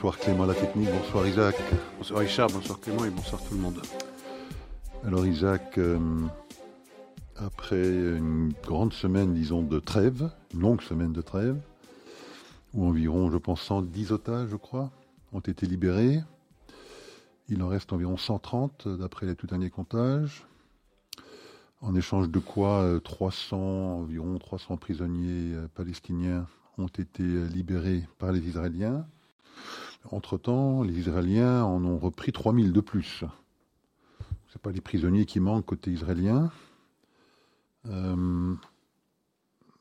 Bonsoir Clément la technique, bonsoir Isaac. Bonsoir Richard, bonsoir Clément et bonsoir tout le monde. Alors Isaac, euh, après une grande semaine, disons, de trêve, une longue semaine de trêve, où environ, je pense, 110 otages, je crois, ont été libérés. Il en reste environ 130 d'après les tout derniers comptages. En échange de quoi 300, euh, environ 300 prisonniers euh, palestiniens ont été libérés par les Israéliens. Entre-temps, les Israéliens en ont repris 3000 de plus. Ce pas les prisonniers qui manquent côté israélien. Euh,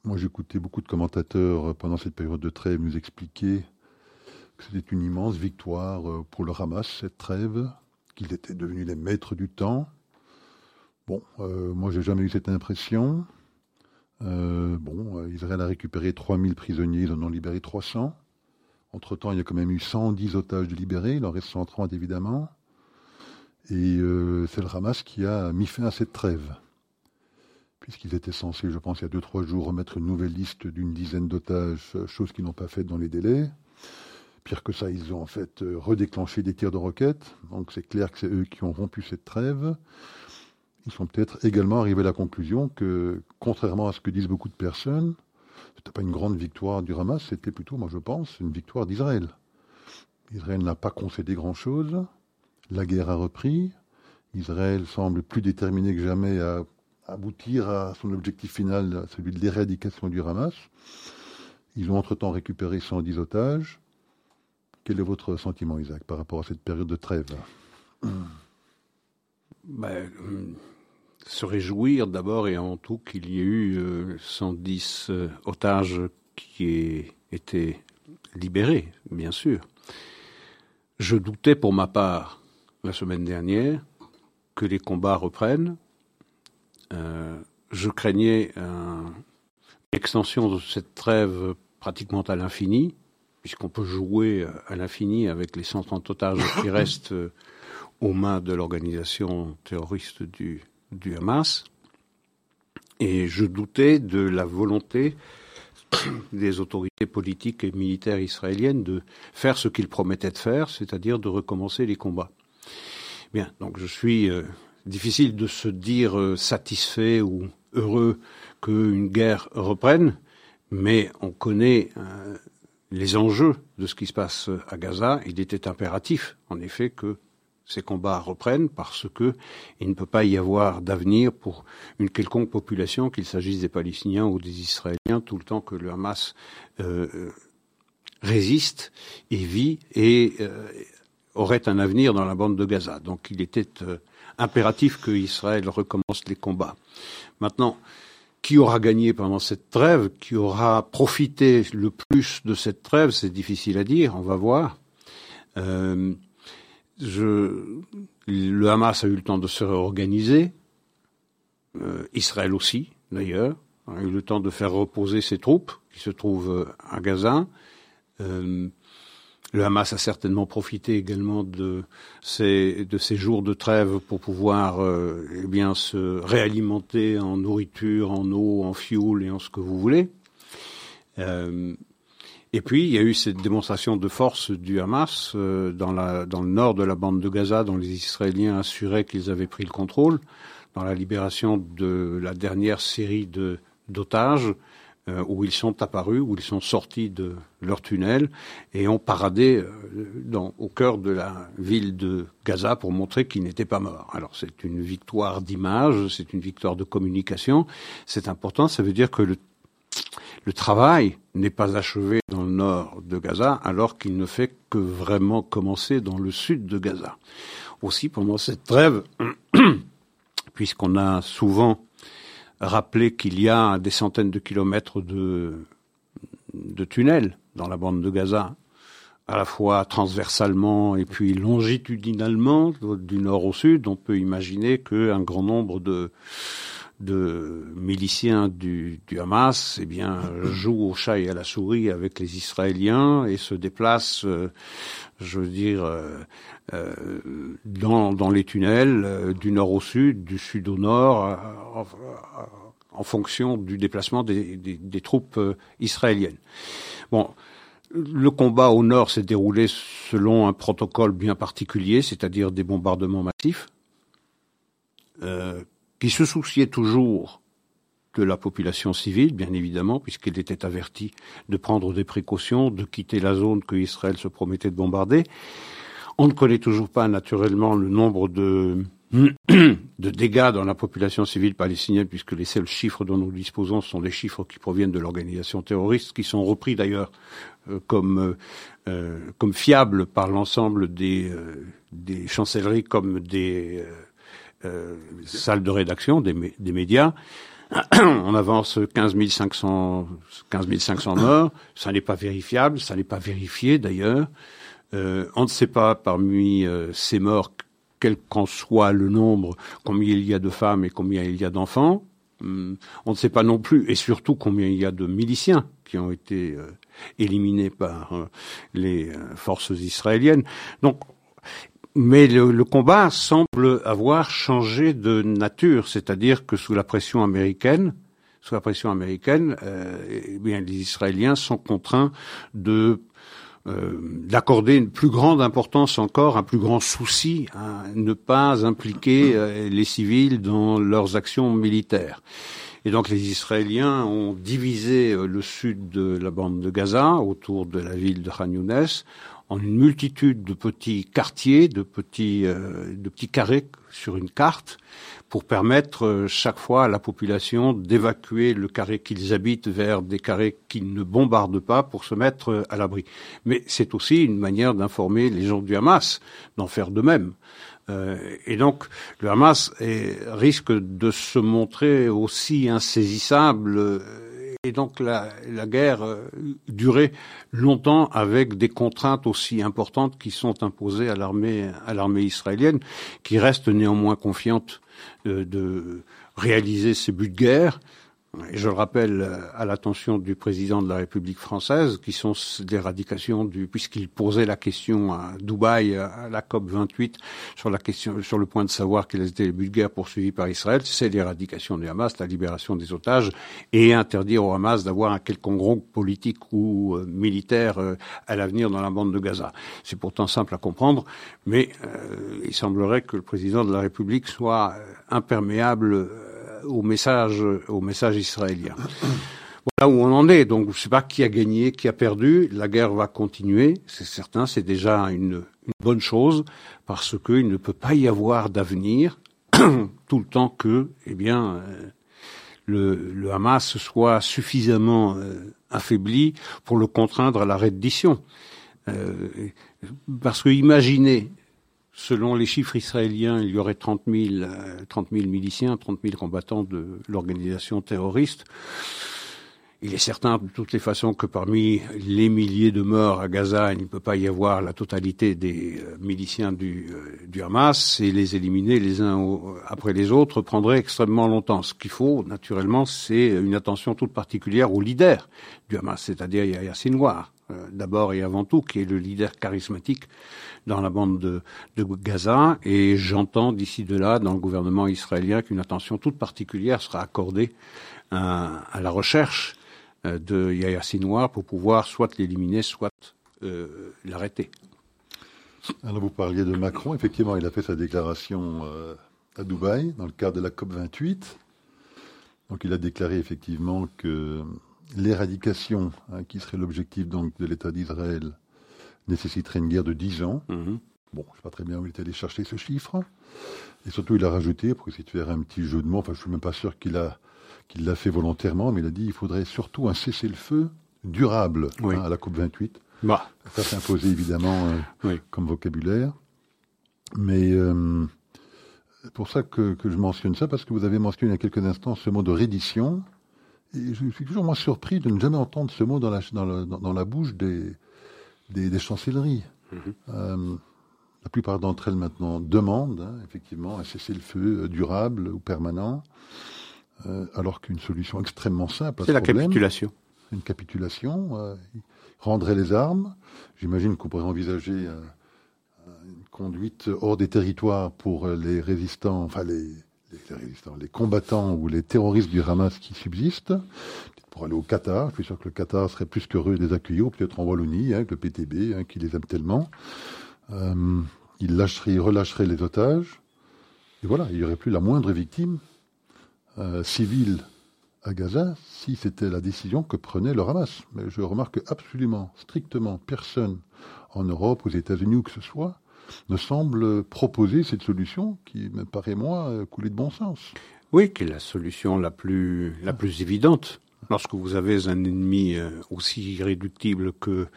moi, j'écoutais beaucoup de commentateurs pendant cette période de trêve nous expliquer que c'était une immense victoire euh, pour le Hamas, cette trêve, qu'ils étaient devenus les maîtres du temps. Bon, euh, moi, j'ai jamais eu cette impression. bon, Israël a récupéré 3000 prisonniers, ils en ont libéré 300. Entre-temps, il y a quand même eu 110 otages libérés, il en reste 130 évidemment. Et euh, c'est le Hamas qui a mis fin à cette trêve. Puisqu'ils étaient censés, je pense, il y a 2-3 jours, remettre une nouvelle liste d'une dizaine d'otages, chose qu'ils n'ont pas faite dans les délais. Pire que ça, ils ont en fait euh, redéclenché des tirs de roquettes. Donc c'est clair que c'est eux qui ont rompu cette trêve. Ils sont peut-être également arrivés à la conclusion que, contrairement à ce que disent beaucoup de personnes, n'était pas une grande victoire du Hamas, c'était plutôt, moi je pense, une victoire d'Israël. Israël n'a pas concédé grand-chose, la guerre a repris, Israël semble plus déterminé que jamais à aboutir à son objectif final, celui de l'éradication du Hamas. Ils ont entre-temps récupéré 110 otages. Quel est votre sentiment, Isaac, par rapport à cette période de trêve? Ben, se réjouir d'abord et avant tout qu'il y ait eu 110 euh, euh, otages qui aient été libérés, bien sûr. Je doutais pour ma part la semaine dernière que les combats reprennent. Euh, je craignais une extension de cette trêve pratiquement à l'infini, puisqu'on peut jouer à l'infini avec les 130 otages qui restent aux mains de l'organisation terroriste du, du Hamas. Et je doutais de la volonté des autorités politiques et militaires israéliennes de faire ce qu'ils promettaient de faire, c'est-à-dire de recommencer les combats. Bien, donc je suis euh, difficile de se dire euh, satisfait ou heureux qu'une guerre reprenne, mais on connaît euh, les enjeux de ce qui se passe à Gaza. Il était impératif, en effet, que ces combats reprennent parce que il ne peut pas y avoir d'avenir pour une quelconque population, qu'il s'agisse des Palestiniens ou des Israéliens, tout le temps que le Hamas euh, euh, résiste et vit et euh, aurait un avenir dans la bande de Gaza. Donc il était impératif que Israël recommence les combats. Maintenant, qui aura gagné pendant cette trêve, qui aura profité le plus de cette trêve, c'est difficile à dire, on va voir. Euh, le Hamas a eu le temps de se réorganiser, euh, Israël aussi d'ailleurs, a eu le temps de faire reposer ses troupes qui se trouvent euh, à Gaza. Euh, le Hamas a certainement profité également de ces, jours de trêve pour pouvoir eh bien se réalimenter en nourriture, en eau, en fuel et en ce que vous voulez. Et puis, il y a eu cette démonstration de force du Hamas euh, dans, la, dans le nord de la bande de Gaza, dont les Israéliens assuraient qu'ils avaient pris le contrôle, dans la libération de la dernière série de d'otages, euh, où ils sont apparus, où ils sont sortis de leur tunnel et ont paradé euh, dans, au cœur de la ville de Gaza pour montrer qu'ils n'étaient pas morts. Alors c'est une victoire d'image, c'est une victoire de communication, c'est important, ça veut dire que le le travail n'est pas achevé dans le nord de Gaza alors qu'il ne fait que vraiment commencer dans le sud de Gaza. Aussi, pendant cette trêve, puisqu'on a souvent rappelé qu'il y a des centaines de kilomètres de, tunnels dans la bande de Gaza, à la fois transversalement et puis longitudinalement, du nord au sud, on peut imaginer qu'un grand nombre de de miliciens du, du, Hamas, eh bien, jouent au chat et à la souris avec les Israéliens et se déplacent, euh, je veux dire, euh, euh, dans, dans, les tunnels du nord au sud, du sud au nord, en, fonction du déplacement des, des, des troupes israéliennes. Bon, le combat au nord s'est déroulé selon un protocole bien particulier, c'est-à-dire des bombardements massifs, euh, qui se souciait toujours de la population civile, bien évidemment, puisqu'il était averti de prendre des précautions, de quitter la zone que Israël se promettait de bombarder. On ne connaît toujours pas naturellement le nombre de, de dégâts dans la population civile palestinienne, puisque les seuls chiffres dont nous disposons sont des chiffres qui proviennent de l'organisation terroriste, qui sont repris d'ailleurs euh, comme, euh, euh, comme fiables par l'ensemble des, des chancelleries comme des salles de rédaction des, des médias. on avance 15 500, 15 500 morts. Ça n'est pas vérifiable, ça n'est pas vérifié d'ailleurs. Euh, on ne sait pas parmi euh, ces morts, quel qu'en soit le nombre, combien il y a de femmes et combien il y a d'enfants. Hum, on ne sait pas non plus, et surtout combien il y a de miliciens qui ont été euh, éliminés par les forces israéliennes. Donc, mais le, combat semble avoir changé de nature, c'est-à-dire que sous la pression américaine, sous la pression américaine, eh bien, les Israéliens sont contraints de euh, d'accorder une plus grande importance encore, un plus grand souci à ne pas impliquer euh, les civils dans leurs actions militaires. Et donc les Israéliens ont divisé euh, le sud de la bande de Gaza autour de la ville de Khan Younes en une multitude de petits quartiers, de petits, de petits carrés sur une carte, pour permettre euh, chaque fois à la population d'évacuer le carré qu'ils habitent vers des carrés qui ne bombardent pas pour se mettre euh, à l'abri. Mais c'est aussi une manière d'informer les gens du Hamas d'en faire de même. Euh, et donc, le Hamas risque de se montrer aussi insaisissable et donc la, la guerre durait longtemps avec des contraintes aussi importantes qui sont imposées à l'armée à l'armée israélienne, qui reste néanmoins confiante de réaliser ses buts de guerre. Je le rappelle à l'attention du président de la République française, qui sont l'éradication du, puisqu'il posait la question à Dubaï, à la COP 28, sur la question, sur le point de savoir quels étaient les guerre poursuivis par Israël, c'est l'éradication du Hamas, la libération des otages, et interdire au Hamas d'avoir un quelconque groupe politique ou euh, militaire euh, à l'avenir dans la bande de Gaza. C'est pourtant simple à comprendre, mais euh, il semblerait que le président de la République soit imperméable au message, au message israélien. Voilà où on en est. Donc, je ne sais pas qui a gagné, qui a perdu. La guerre va continuer. C'est certain, c'est déjà une, bonne chose parce qu'il ne peut pas y avoir d'avenir tout le temps que, eh bien, euh, le, Hamas soit suffisamment euh, affaibli pour le contraindre à la reddition. Euh, parce que imaginez Selon les chiffres israéliens, il y aurait 30 000, 30 000 miliciens, 30 000 combattants de l'organisation terroriste. Il est certain de toutes les façons que parmi les milliers de morts à Gaza, il ne peut pas y avoir la totalité des euh, miliciens du, euh, du Hamas et les éliminer les uns après les autres prendrait extrêmement longtemps. Ce qu'il faut, naturellement, c'est une attention toute particulière aux leaders du Hamas, c'est-à-dire Yahya Sinwar, d'abord et avant tout, qui est le leader charismatique dans la bande de, Gaza. Et j'entends d'ici de là, dans le gouvernement israélien, qu'une attention toute particulière sera accordée à, la recherche euh, de Yahya Sinwar pour pouvoir soit l'éliminer, soit euh, l'arrêter. Alors vous parliez de Macron, effectivement, il a fait sa déclaration euh, à Dubaï dans le cadre de la COP 28. Donc il a déclaré effectivement que l'éradication, hein, qui serait l'objectif donc de l'État d'Israël, nécessiterait une guerre de 10 ans. Mhm. Bon, je ne sais pas très bien où il est allé chercher ce chiffre. Et surtout, il a rajouté, pour essayer de faire un petit jeu de mots, enfin, je ne suis même pas sûr qu'il a qu'il l'a fait volontairement, mais il a dit qu'il faudrait surtout un cessez-le-feu durable hein, à la COP 28. Bah. Ça s'est imposé évidemment euh, comme vocabulaire. Mais euh, c'est pour ça que, je mentionne ça, parce que vous avez mentionné il y a quelques instants ce mot de reddition. Et je suis toujours moins surpris de ne jamais entendre ce mot dans la, dans la bouche des, des, chancelleries. Mhm. Euh, la plupart d'entre elles maintenant demandent hein, effectivement un cessez-le-feu euh, durable ou permanent, euh, alors qu'une solution extrêmement simple. C'est la capitulation. Une capitulation rendrait les armes. J'imagine qu'on pourrait envisager une conduite hors des territoires pour les résistants, enfin les, les, résistants, les combattants ou les terroristes du Hamas qui subsistent, pour aller au Qatar. Je suis sûr que le Qatar serait plus qu'heureux de les accueillir, peut-être en Wallonie, hein, avec le PTB, hein, qui les aime tellement. Euh, il relâcherait les otages. Et voilà, il n'y aurait plus la moindre victime euh, civile à Gaza si c'était la décision que prenait le Hamas. Mais je remarque absolument, strictement, personne en Europe, aux États-Unis ou que ce soit, ne semble proposer cette solution qui me paraît, moi, couler de bon sens. Oui, qui est la solution la plus, la plus évidente. Lorsque vous avez un ennemi euh, aussi irréductible que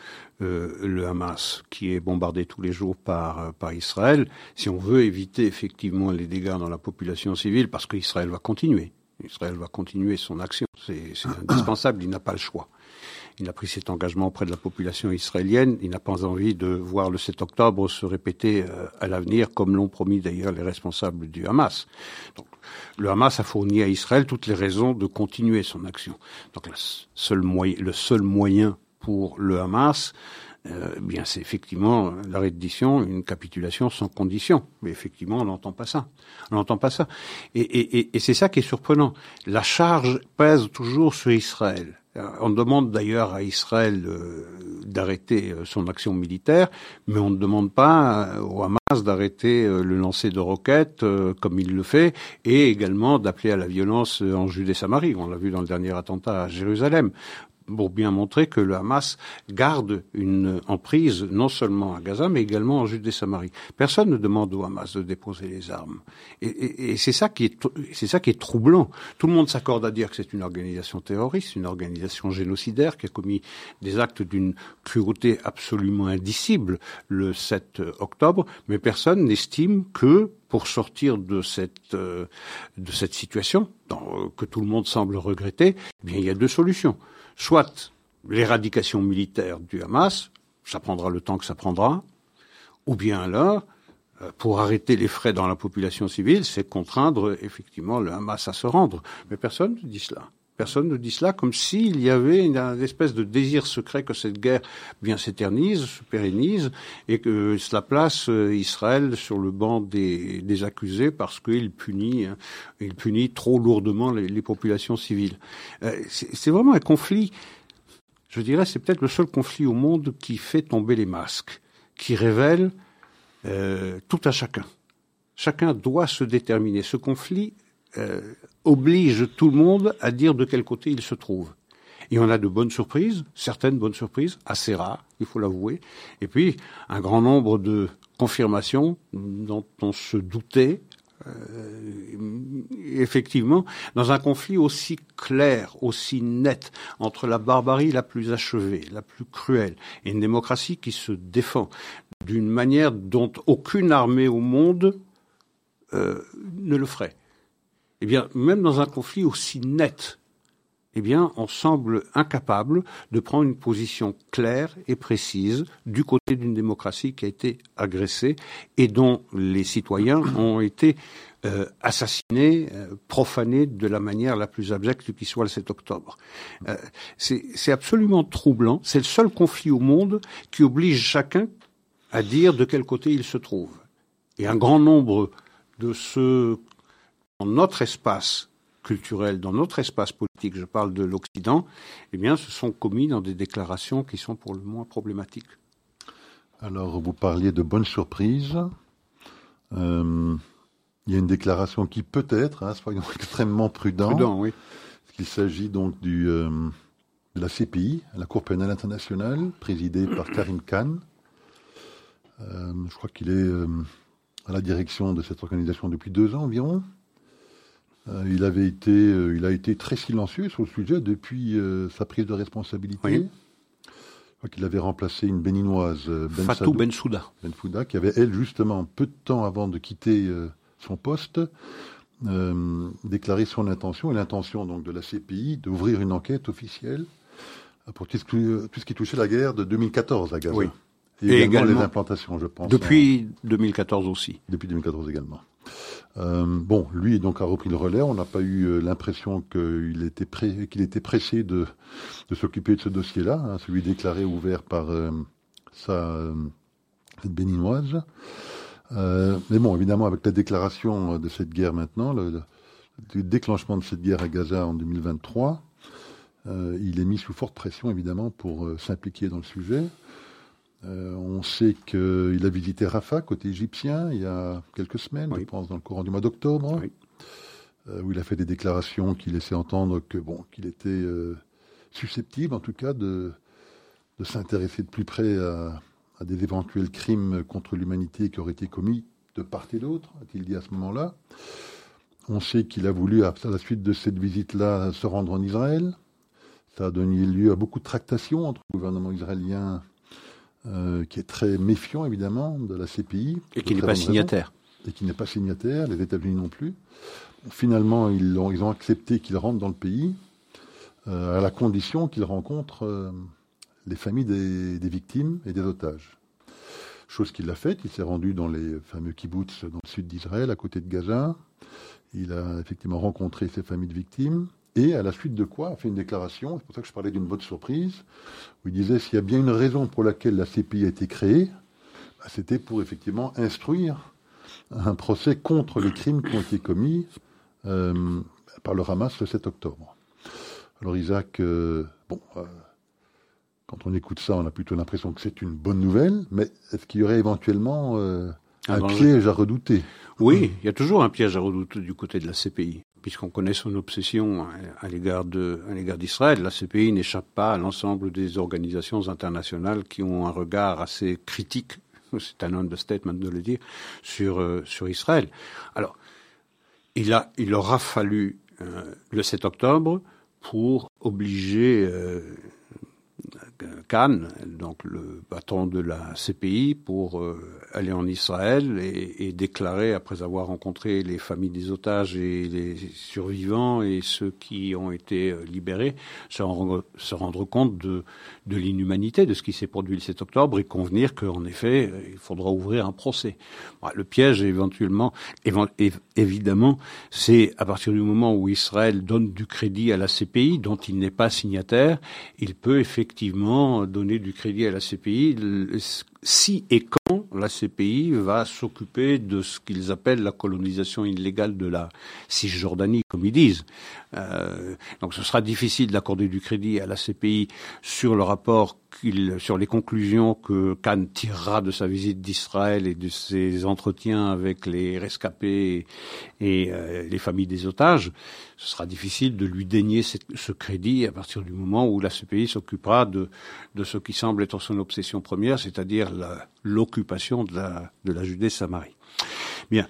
euh, le Hamas, qui est bombardé tous les jours par, euh, par Israël, si on veut éviter effectivement les dégâts dans la population civile, parce qu'Israël va continuer, Israël va continuer son action, c'est indispensable, il n'a pas le choix. Il a pris cet engagement auprès de la population israélienne. Il n'a pas envie de voir le 7 octobre se répéter euh, à l'avenir, comme l'ont promis d'ailleurs les responsables du Hamas. Donc, le Hamas a fourni à Israël toutes les raisons de continuer son action. Donc, le seul moyen pour le Hamas, euh, bien, c'est effectivement la reddition, une capitulation sans condition. Mais effectivement, on n'entend pas ça. On n'entend pas ça. Et c'est ça qui est surprenant. La charge pèse toujours sur Israël. Euh, on demande d'ailleurs à Israël euh, d'arrêter euh, son action militaire, mais on ne demande pas au Hamas d'arrêter le lancer de roquettes comme il le fait, et également d'appeler à la violence en Judée-Samarie. On l'a vu dans le dernier attentat à Jérusalem pour bien montrer que le Hamas garde une emprise non seulement à Gaza, mais également en Judée-Samarie. Personne ne demande au Hamas de déposer les armes. Et, c'est ça qui est, c'est ça qui est troublant. Tout le monde s'accorde à dire que c'est une organisation terroriste, une organisation génocidaire qui a commis des actes d'une cruauté absolument indicible le 7 octobre, mais personne n'estime que pour sortir de cette euh, situation que tout le monde semble regretter, eh il y a deux solutions soit l'éradication militaire du Hamas, ça prendra le temps que ça prendra, ou bien alors, euh, pour arrêter les frais dans la population civile, c'est contraindre effectivement le Hamas à se rendre. Mais personne ne dit cela. Personne ne dit cela comme s'il y avait une, espèce de désir secret que cette guerre bien s'éternise, se pérennise, et que cela place euh, Israël sur le banc des, accusés parce qu'il punit, hein, il punit trop lourdement les, les populations civiles. Euh, c'est vraiment un conflit. Je dirais, c'est peut-être le seul conflit au monde qui fait tomber les masques, qui révèle euh, tout à chacun. Chacun doit se déterminer. Ce conflit euh, oblige tout le monde à dire de quel côté il se trouve. Et on a de bonnes surprises, certaines bonnes surprises, assez rares, il faut l'avouer. Et puis, un grand nombre de confirmations dont on se doutait, euh, effectivement, dans un conflit aussi clair, aussi net, entre la barbarie la plus achevée, la plus cruelle, et une démocratie qui se défend d'une manière dont aucune armée au monde euh, ne le ferait eh bien, même dans un conflit aussi net, eh bien, on semble incapable de prendre une position claire et précise du côté d'une démocratie qui a été agressée et dont les citoyens ont été euh, assassinés, euh, profanés de la manière la plus abjecte qui soit le 7 octobre. Euh, c'est absolument troublant. C'est le seul conflit au monde qui oblige chacun à dire de quel côté il se trouve. Et un grand nombre de ceux dans notre espace culturel, dans notre espace politique, je parle de l'Occident, eh bien, se sont commis dans des déclarations qui sont pour le moins problématiques. Alors, vous parliez de bonnes surprises. Euh, il y a une déclaration qui peut-être, hein, soyons extrêmement prudents, Prudent, oui. qu'il s'agit donc du, euh, de la CPI, la Cour pénale internationale, présidée par Karim Khan. Euh, je crois qu'il est à la direction de cette organisation depuis deux ans environ. Euh, il avait été, euh, il a été très silencieux sur le sujet depuis euh, sa prise de responsabilité. Oui. qu'il avait remplacé une béninoise, ben Fatou Bensouda. Bensouda, qui avait, elle, justement, peu de temps avant de quitter son poste, déclaré son intention, et l'intention donc de la CPI, d'ouvrir une enquête officielle pour tout ce, qui touchait la guerre de 2014 à Gaza. Oui. Et, également, les implantations, je pense. Depuis 2014 aussi. Depuis 2014 également. Euh, bon, lui donc a repris le relais. On n'a pas eu euh, l'impression qu'il était, qu'il était pressé de, s'occuper de ce dossier-là, hein, celui déclaré ouvert par euh, sa béninoise. mais bon, évidemment, avec la déclaration de cette guerre maintenant, le, déclenchement de cette guerre à Gaza en 2023, il est mis sous forte pression, évidemment, pour s'impliquer dans le sujet. On sait qu'il a visité Rafah, côté égyptien, il y a quelques semaines, je pense, dans le courant du mois d'octobre, où il a fait des déclarations qui laissaient entendre que bon, qu'il était susceptible, en tout cas, de, de s'intéresser de plus près à, à, des éventuels crimes contre l'humanité qui auraient été commis de part et d'autre, a-t-il dit à ce moment-là. On sait qu'il a voulu, à la suite de cette visite-là, se rendre en Israël. Ça a donné lieu à beaucoup de tractations entre le gouvernement israélien, euh, qui est très méfiant évidemment de la CPI. Et qui n'est pas signataire. Et qui n'est pas signataire, les États-Unis non plus. Finalement, ils ont, ils ont accepté qu'il rentre dans le pays, euh, à la condition qu'il rencontre euh, les familles des, des, victimes et des otages. Chose qu'il a faite, il s'est rendu dans les fameux kibbutz dans le sud d'Israël, à côté de Gaza. Il a effectivement rencontré ces familles de victimes et à la suite de quoi a fait une déclaration, c'est pour ça que je parlais d'une bonne surprise, où il disait s'il y a bien une raison pour laquelle la CPI a été créée, bah, c'était pour effectivement instruire un procès contre les crimes qui ont été commis euh, par le Hamas le 7 octobre. Alors Isaac, euh, bon, euh, quand on écoute ça, on a plutôt l'impression que c'est une bonne nouvelle, mais est-ce qu'il y aurait éventuellement un piège à redouter? Oui, il y a toujours un piège à redouter du côté de la CPI puisqu'on connaît son obsession à l'égard d'Israël. La CPI n'échappe pas à l'ensemble des organisations internationales qui ont un regard assez critique, c'est un understatement de le dire, sur, sur Israël. Alors, il a, il aura fallu le 7 octobre pour obliger euh, Khan, donc le patron de la CPI, pour euh, aller en Israël et, et, déclarer, après avoir rencontré les familles des otages et les survivants et ceux qui ont été euh, libérés, se rendre, se rendre compte de, de l'inhumanité de ce qui s'est produit le 7 octobre et convenir qu'en effet, il faudra ouvrir un procès. le piège, éventuellement, évidemment, c'est à partir du moment où Israël donne du crédit à la CPI, dont il n'est pas signataire, il peut effectivement donner du crédit à la CPI si et quand la CPI va s'occuper de ce qu'ils appellent la colonisation illégale de la Cisjordanie, comme ils disent. Euh, donc ce sera difficile d'accorder du crédit à la CPI sur le rapport sur les conclusions que Khan tirera de sa visite d'Israël et de ses entretiens avec les rescapés et, euh, les familles des otages, ce sera difficile de lui dénier ce crédit à partir du moment où la CPI s'occupera de, de ce qui semble être son obsession première, c'est-à-dire l'occupation de la, de la Judée-Samarie. Bien.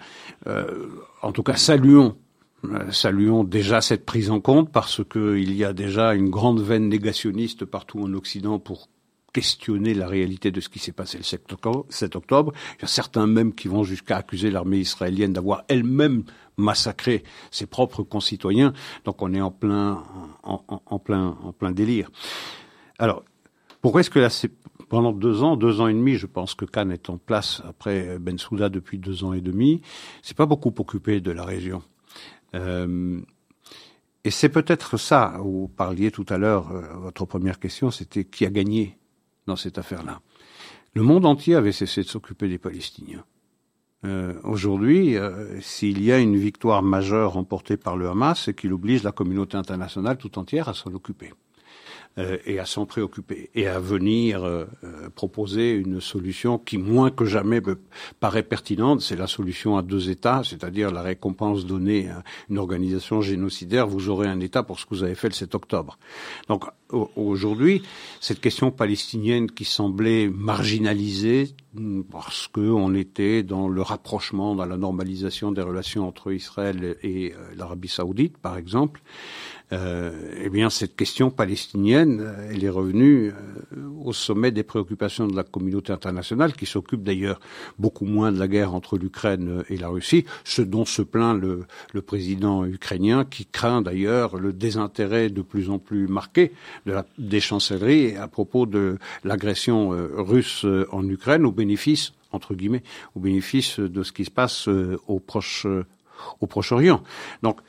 Euh, en tout cas, saluons euh, saluons déjà cette prise en compte parce qu'il y a déjà une grande veine négationniste partout en Occident pour questionner la réalité de ce qui s'est passé le 7 octobre. Il y a certains même qui vont jusqu'à accuser l'armée israélienne d'avoir elle-même massacré ses propres concitoyens. Donc on est en plein, en, plein, en plein délire. Alors, pourquoi est-ce que c'est pendant deux ans, deux ans et demi, je pense que Khan est en place après Ben Souda depuis deux ans et demi, c'est pas beaucoup occupé de la région. Euh, et c'est peut-être ça, vous parliez tout à l'heure, euh, votre première question, c'était qui a gagné dans cette affaire-là. Le monde entier avait cessé de s'occuper des Palestiniens. Euh, Aujourd'hui, s'il y a une victoire majeure remportée par le Hamas, c'est qu'il oblige la communauté internationale tout entière à s'en occuper. Euh, et à s'en préoccuper et à venir euh, euh, proposer une solution qui, moins que jamais, me paraît pertinente. C'est la solution à deux États, c'est-à-dire la récompense donnée à une organisation génocidaire. Vous aurez un État pour ce que vous avez fait le 7 octobre. Donc aujourd'hui, cette question palestinienne qui semblait marginalisée parce qu'on était dans le rapprochement, dans la normalisation des relations entre Israël et l'Arabie saoudite, par exemple, eh bien, cette question palestinienne, euh, elle est revenue euh, au sommet des préoccupations de la communauté internationale, qui s'occupe d'ailleurs beaucoup moins de la guerre entre l'Ukraine et la Russie, ce dont se plaint le, le président ukrainien, qui craint d'ailleurs le désintérêt de plus en plus marqué de la, des chancelleries à propos de l'agression russe en Ukraine, au bénéfice entre guillemets, au bénéfice de ce qui se passe au Proche, au Proche-Orient. Donc,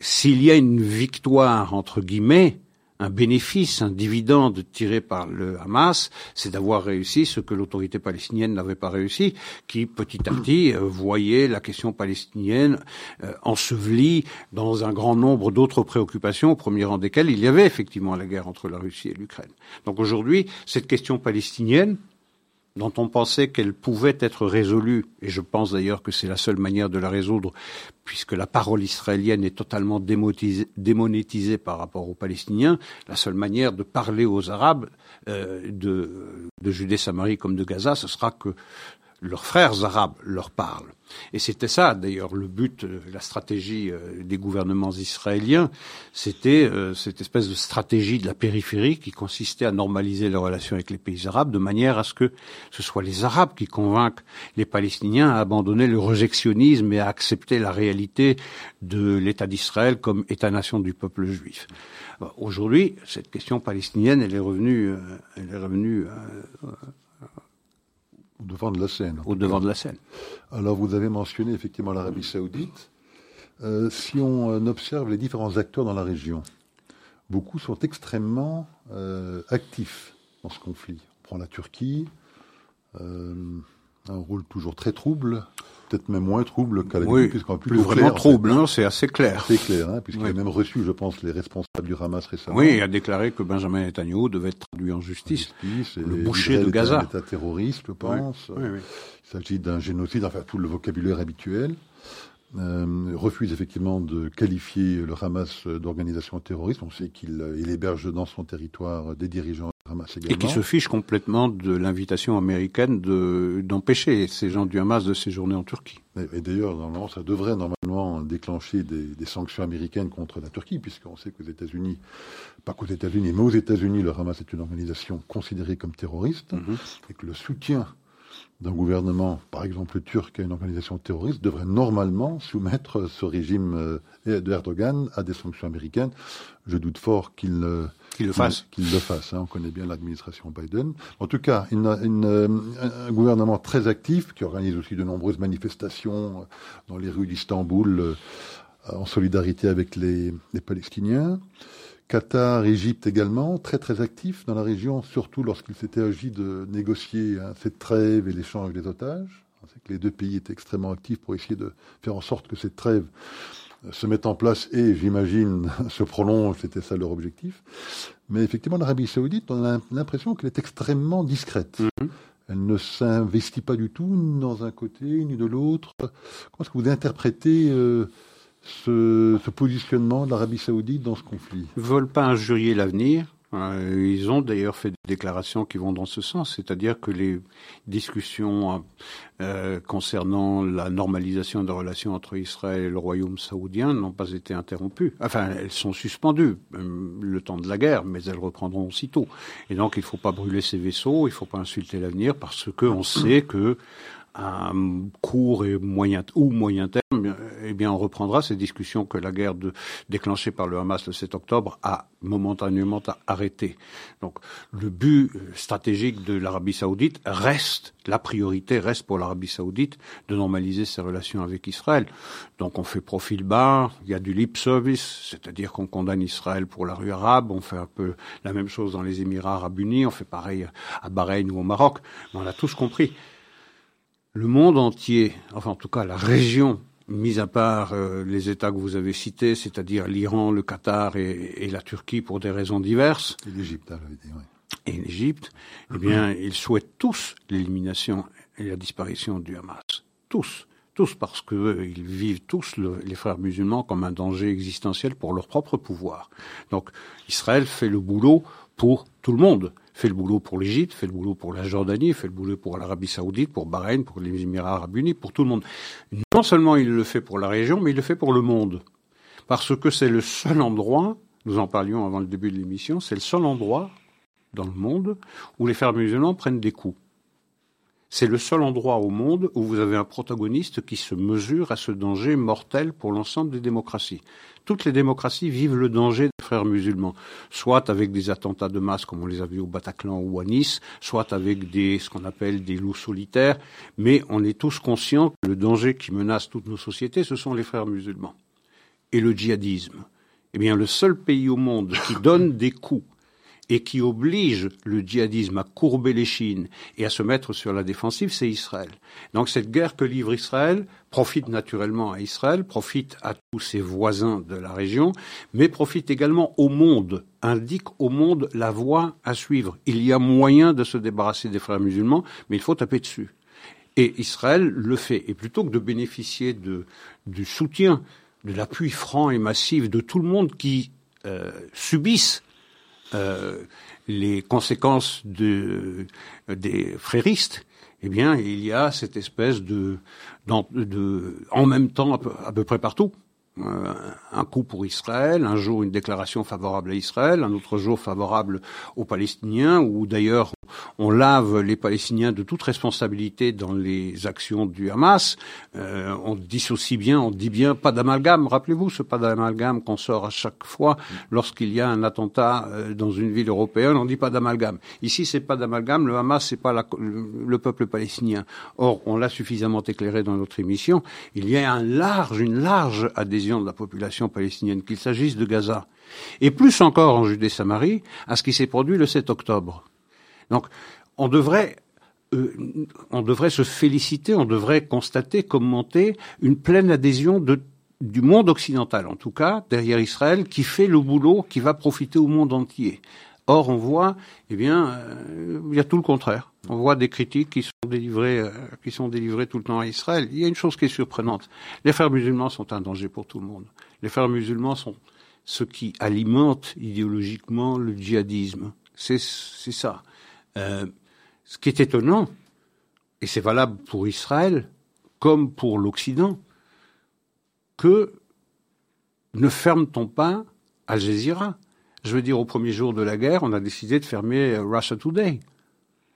s'il y a une victoire, entre guillemets, un bénéfice, un dividende tiré par le Hamas, c'est d'avoir réussi ce que l'autorité palestinienne n'avait pas réussi, qui petit à petit euh, voyait la question palestinienne euh, ensevelie dans un grand nombre d'autres préoccupations, au premier rang desquelles il y avait effectivement la guerre entre la Russie et l'Ukraine. Donc aujourd'hui, cette question palestinienne, dont on pensait qu'elle pouvait être résolue, et je pense d'ailleurs que c'est la seule manière de la résoudre, puisque la parole israélienne est totalement démonétisée par rapport aux Palestiniens, la seule manière de parler aux Arabes euh, de, de Judée-Samarie comme de Gaza, ce sera que leurs frères arabes leur parlent. Et c'était ça, d'ailleurs, le but, euh, la stratégie euh, des gouvernements israéliens, c'était euh, cette espèce de stratégie de la périphérie qui consistait à normaliser les relations avec les pays arabes de manière à ce que ce soit les Arabes qui convainquent les Palestiniens à abandonner le rejectionnisme et à accepter la réalité de l'État d'Israël comme État-nation du peuple juif. Aujourd'hui, cette question palestinienne, elle est revenue, elle est revenue au devant de la scène. Au devant de la scène. Alors vous avez mentionné effectivement l'Arabie saoudite. Euh, si on euh, observe les différents acteurs dans la région, beaucoup sont extrêmement euh, actifs dans ce conflit. On prend la Turquie, un rôle toujours très trouble, peut-être même moins trouble qu'à la oui, puisqu'on plus, plus vraiment trouble, hein, c'est assez clair. C'est clair, hein, puisqu'il a même reçu, je pense, les responsables du Hamas récemment. Oui, il a déclaré que Benjamin Netanyahu devait être traduit en justice. justice le boucher de Gaza. C'est un État terroriste, je pense. Oui, oui, il s'agit d'un génocide, enfin tout le vocabulaire habituel. Euh, refuse effectivement de qualifier le Hamas d'organisation terroriste. On sait qu'il il héberge dans son territoire des dirigeants et qui se fiche complètement de l'invitation américaine d'empêcher ces gens du Hamas de séjourner en Turquie. Et, d'ailleurs, normalement, ça devrait normalement déclencher des, sanctions américaines contre la Turquie, puisqu'on sait qu'aux États-Unis, pas qu'aux États-Unis, mais aux États-Unis, le Hamas est une organisation considérée comme terroriste, mhm. et que le soutien d'un gouvernement, par exemple turc, à une organisation terroriste, devrait normalement soumettre ce régime euh, de Erdogan à des sanctions américaines. Je doute fort qu'il le fasse. Qu'il le fasse. Hein. On connaît bien l'administration Biden. En tout cas, une, euh, un gouvernement très actif qui organise aussi de nombreuses manifestations euh, dans les rues d'Istanbul en solidarité avec les, les Palestiniens. Qatar, Égypte également, très très actifs dans la région, surtout lorsqu'il s'était agi de négocier hein, cette trêve et l'échange des otages. Que les deux pays étaient extrêmement actifs pour essayer de faire en sorte que cette trêve euh, se mette en place et, j'imagine, se prolonge, c'était ça leur objectif. Mais effectivement, l'Arabie saoudite, on a l'impression qu'elle est extrêmement discrète. Mm-hmm. Elle ne s'investit pas du tout dans un côté ni de l'autre. Comment est-ce que vous interprétez euh, ce, positionnement de l'Arabie saoudite dans ce conflit? Ils ne veulent pas injurier l'avenir. Euh, ils ont d'ailleurs fait des déclarations qui vont dans ce sens, c'est-à-dire que les discussions euh, concernant la normalisation des relations entre Israël et le royaume saoudien n'ont pas été interrompues. Enfin, elles sont suspendues euh, le temps de la guerre, mais elles reprendront aussitôt. Et donc, il ne faut pas brûler ces vaisseaux, il ne faut pas insulter l'avenir, parce qu'on sait que à court et moyen ou moyen terme, eh bien, on reprendra ces discussions que la guerre de, déclenchée par le Hamas le 7 octobre a momentanément arrêté. Donc, le but stratégique de l'Arabie Saoudite reste, la priorité reste pour l'Arabie Saoudite de normaliser ses relations avec Israël. Donc, on fait profil bas, il y a du lip service, c'est-à-dire qu'on condamne Israël pour la rue arabe, on fait un peu la même chose dans les Émirats arabes unis, on fait pareil à Bahreïn ou au Maroc, mais on a tous compris le monde entier, enfin en tout cas la région, mis à part euh, les États que vous avez cités, c'est-à-dire l'Iran, le Qatar et, la Turquie pour des raisons diverses. Et l'Égypte, dit, oui. Et l'Égypte, eh bien, ils souhaitent tous l'élimination et la disparition du Hamas. Tous. Tous parce qu'ils euh, vivent tous, les frères musulmans, comme un danger existentiel pour leur propre pouvoir. Donc Israël fait le boulot pour tout le monde fait le boulot pour l'Égypte, fait le boulot pour la Jordanie, fait le boulot pour l'Arabie Saoudite, pour Bahreïn, pour les Émirats Arabes Unis, pour tout le monde. Non seulement il le fait pour la région, mais il le fait pour le monde. Parce que c'est le seul endroit, nous en parlions avant le début de l'émission, c'est le seul endroit dans le monde où les frères musulmans prennent des coups. C'est le seul endroit au monde où vous avez un protagoniste qui se mesure à ce danger mortel pour l'ensemble des démocraties toutes les démocraties vivent le danger des frères musulmans, soit avec des attentats de masse comme on les a vus au Bataclan ou à Nice, soit avec ce qu'on appelle des loups solitaires, mais on est tous conscients que le danger qui menace toutes nos sociétés, ce sont les frères musulmans et le djihadisme. eh bien, le seul pays au monde qui donne des coups et qui oblige le djihadisme à courber les chines et à se mettre sur la défensive, c'est Israël. Donc cette guerre que livre Israël profite naturellement à Israël, profite à tous ses voisins de la région, mais profite également au monde, indique au monde la voie à suivre. Il y a moyen de se débarrasser des frères musulmans, mais il faut taper dessus. Et Israël le fait. Et plutôt que de bénéficier du soutien, de l'appui franc et massif de tout le monde qui euh, subissent euh, les conséquences de, des fréristes, eh bien, il y a cette espèce de, en même temps à peu, à peu près partout. Euh, un coup pour Israël, un jour une déclaration favorable à Israël, un autre jour favorable aux Palestiniens, ou d'ailleurs on lave les Palestiniens de toute responsabilité dans les actions du Hamas. Euh, on dissocie bien, on dit bien pas d'amalgame. Rappelez-vous ce pas d'amalgame qu'on sort à chaque fois lorsqu'il y a un attentat euh, dans une ville européenne. On dit pas d'amalgame. Ici, c'est pas d'amalgame. Le Hamas, c'est pas le peuple palestinien. Or, on l'a suffisamment éclairé dans notre émission. Il y a un large, une large adhésion de la population palestinienne, qu'il s'agisse de Gaza, et plus encore en Judée-Samarie, à ce qui s'est produit le 7 octobre. Donc, on devrait euh, on devrait se féliciter, on devrait constater, commenter une pleine adhésion du monde occidental, en tout cas, derrière Israël, qui fait le boulot qui va profiter au monde entier. Or, on voit, eh bien, euh, il y a tout le contraire. On voit des critiques qui sont délivrées, euh, qui sont délivrées tout le temps à Israël. Il y a une chose qui est surprenante. Les frères musulmans sont un danger pour tout le monde. Les frères musulmans sont ce qui alimente idéologiquement le djihadisme. C'est ça. Euh, ce qui est étonnant, et c'est valable pour Israël comme pour l'Occident, que ne ferme-t-on pas Al Jazeera? Je veux dire, au premier jour de la guerre, on a décidé de fermer Russia Today.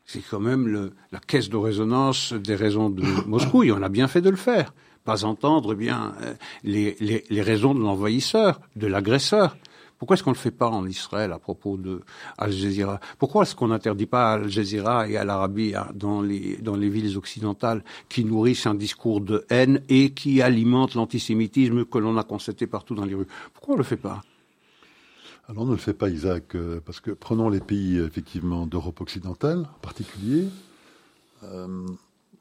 C'est quand même le, la caisse de résonance des raisons de Moscou, et on a bien fait de le faire. Pas entendre eh bien euh, les, les, les raisons de l'envahisseur, de l'agresseur. Pourquoi est-ce qu'on ne le fait pas en Israël à propos de Al Jazeera? Pourquoi est-ce qu'on n'interdit pas à Al Jazeera et à l'Arabie dans les, dans les villes occidentales qui nourrissent un discours de haine et qui alimentent l'antisémitisme que l'on a constaté partout dans les rues? Pourquoi on ne le fait pas? Alors on ne le fait pas, Isaac, euh, parce que prenons les pays effectivement d'Europe occidentale en particulier. Euh,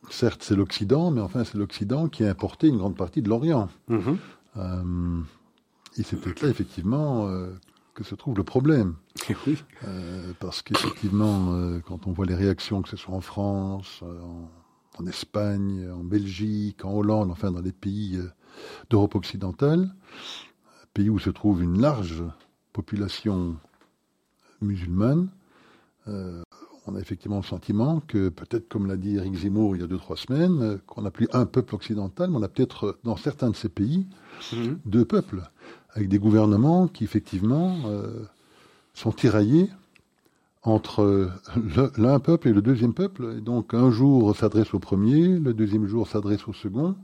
certes, c'est l'Occident, mais enfin c'est l'Occident qui a importé une grande partie de l'Orient. Mm-hmm. euh, et c'est peut-être là, effectivement, euh, que se trouve le problème. Oui. Euh, parce qu'effectivement, euh, quand on voit les réactions, que ce soit en France, en, en, Espagne, en Belgique, en Hollande, enfin dans les pays d'Europe occidentale, pays où se trouve une large population musulmane, on a effectivement le sentiment que peut-être, comme l'a dit Eric Zemmour il y a deux, trois semaines, qu'on n'a plus un peuple occidental, mais on a peut-être, dans certains de ces pays, mmh. deux peuples avec des gouvernements qui effectivement euh, sont tiraillés entre l'un peuple et le deuxième peuple. Et donc un jour s'adresse au premier, le deuxième jour s'adresse au second,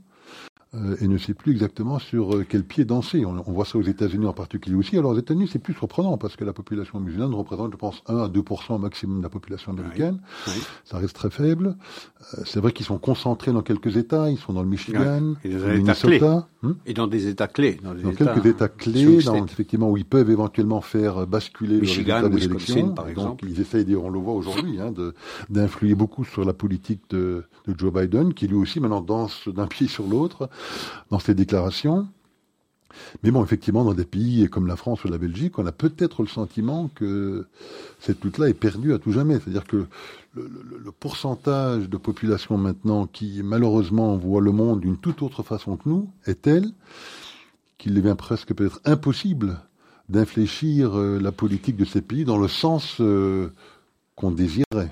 euh, et ne sait plus exactement sur euh, quel pied danser. On, on voit ça aux États-Unis en particulier aussi. Alors aux États-Unis, c'est plus surprenant parce que la population musulmane représente, je pense, 1 à 2 au maximum de la population américaine. Oui, oui. Ça reste très faible. Euh, c'est vrai qu'ils sont concentrés dans quelques États. Ils sont dans le Michigan, oui. dans le Minnesota. Hum et dans des États clés. Dans, dans états, quelques États clés, dans, effectivement, où ils peuvent éventuellement faire basculer Michigan, le résultat des élections. Par exemple. Donc ils essayent, on le voit aujourd'hui, hein, d'influer beaucoup sur la politique de, de Joe Biden, qui lui aussi maintenant danse d'un pied sur l'autre dans ses déclarations. Mais bon, effectivement, dans des pays comme la France ou la Belgique, on a peut-être le sentiment que cette lutte-là est perdue à tout jamais. C'est-à-dire que le, pourcentage de population maintenant qui, malheureusement, voit le monde d'une toute autre façon que nous est tel qu'il devient presque peut-être impossible d'infléchir euh, la politique de ces pays dans le sens euh, qu'on désirait.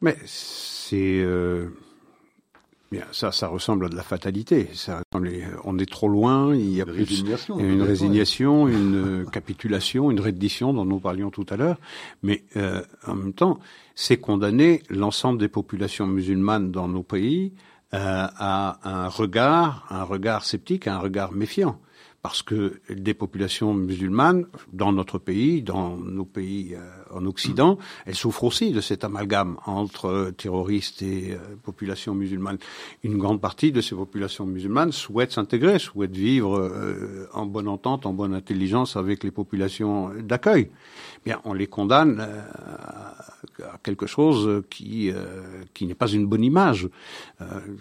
Mais c'est... Euh Bien, ça, ça ressemble à de la fatalité. Ça, on est trop loin. Il y a une plus résignation, une, résignation, une capitulation, une reddition dont nous parlions tout à l'heure. Mais euh, en même temps, c'est condamner l'ensemble des populations musulmanes dans nos pays euh, à un regard, un regard sceptique, à un regard méfiant. Parce que des populations musulmanes dans notre pays, dans nos pays euh, en Occident, elles souffrent aussi de cet amalgame entre terroristes et euh, populations musulmanes. Une grande partie de ces populations musulmanes souhaitent s'intégrer, souhaitent vivre euh, en bonne entente, en bonne intelligence avec les populations d'accueil. Bien, on les condamne à quelque chose qui qui n'est pas une bonne image.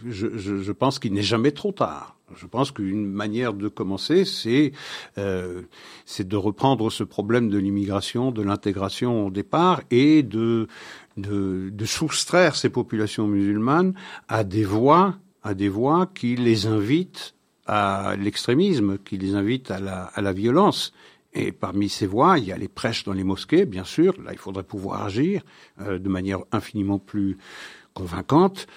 Je, je, je pense qu'il n'est jamais trop tard je pense qu'une manière de commencer, c'est euh, de reprendre ce problème de l'immigration, de l'intégration au départ, et de, de, de, soustraire ces populations musulmanes à des voies, à des voies qui les invitent à l'extrémisme, qui les invitent à la, à la violence. Et parmi ces voies, il y a les prêches dans les mosquées, bien sûr. Là, il faudrait pouvoir agir euh, de manière infiniment plus convaincante.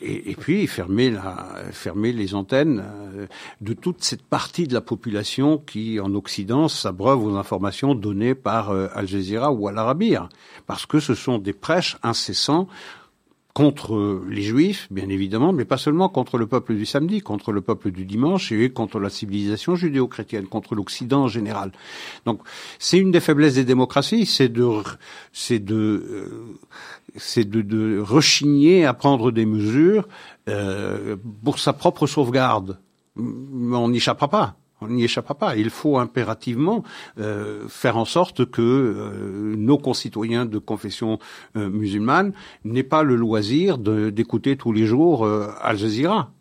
Et, puis fermer, la, fermer les antennes euh, de toute cette partie de la population qui, en Occident, s'abreuve aux informations données par euh, Al Jazeera ou Al Arabiya, parce que ce sont des prêches incessants contre les juifs, bien évidemment, mais pas seulement contre le peuple du samedi, contre le peuple du dimanche et contre la civilisation judéo-chrétienne, contre l'Occident en général. Donc, c'est une des faiblesses des démocraties, c'est de, c'est de, euh, c'est de, rechigner à prendre des mesures euh, pour sa propre sauvegarde. Mais on n'y échappera pas on n'y échappera pas. Il faut impérativement euh, faire en sorte que euh, nos concitoyens de confession musulmane n'aient pas le loisir d'écouter tous les jours Al Jazeera.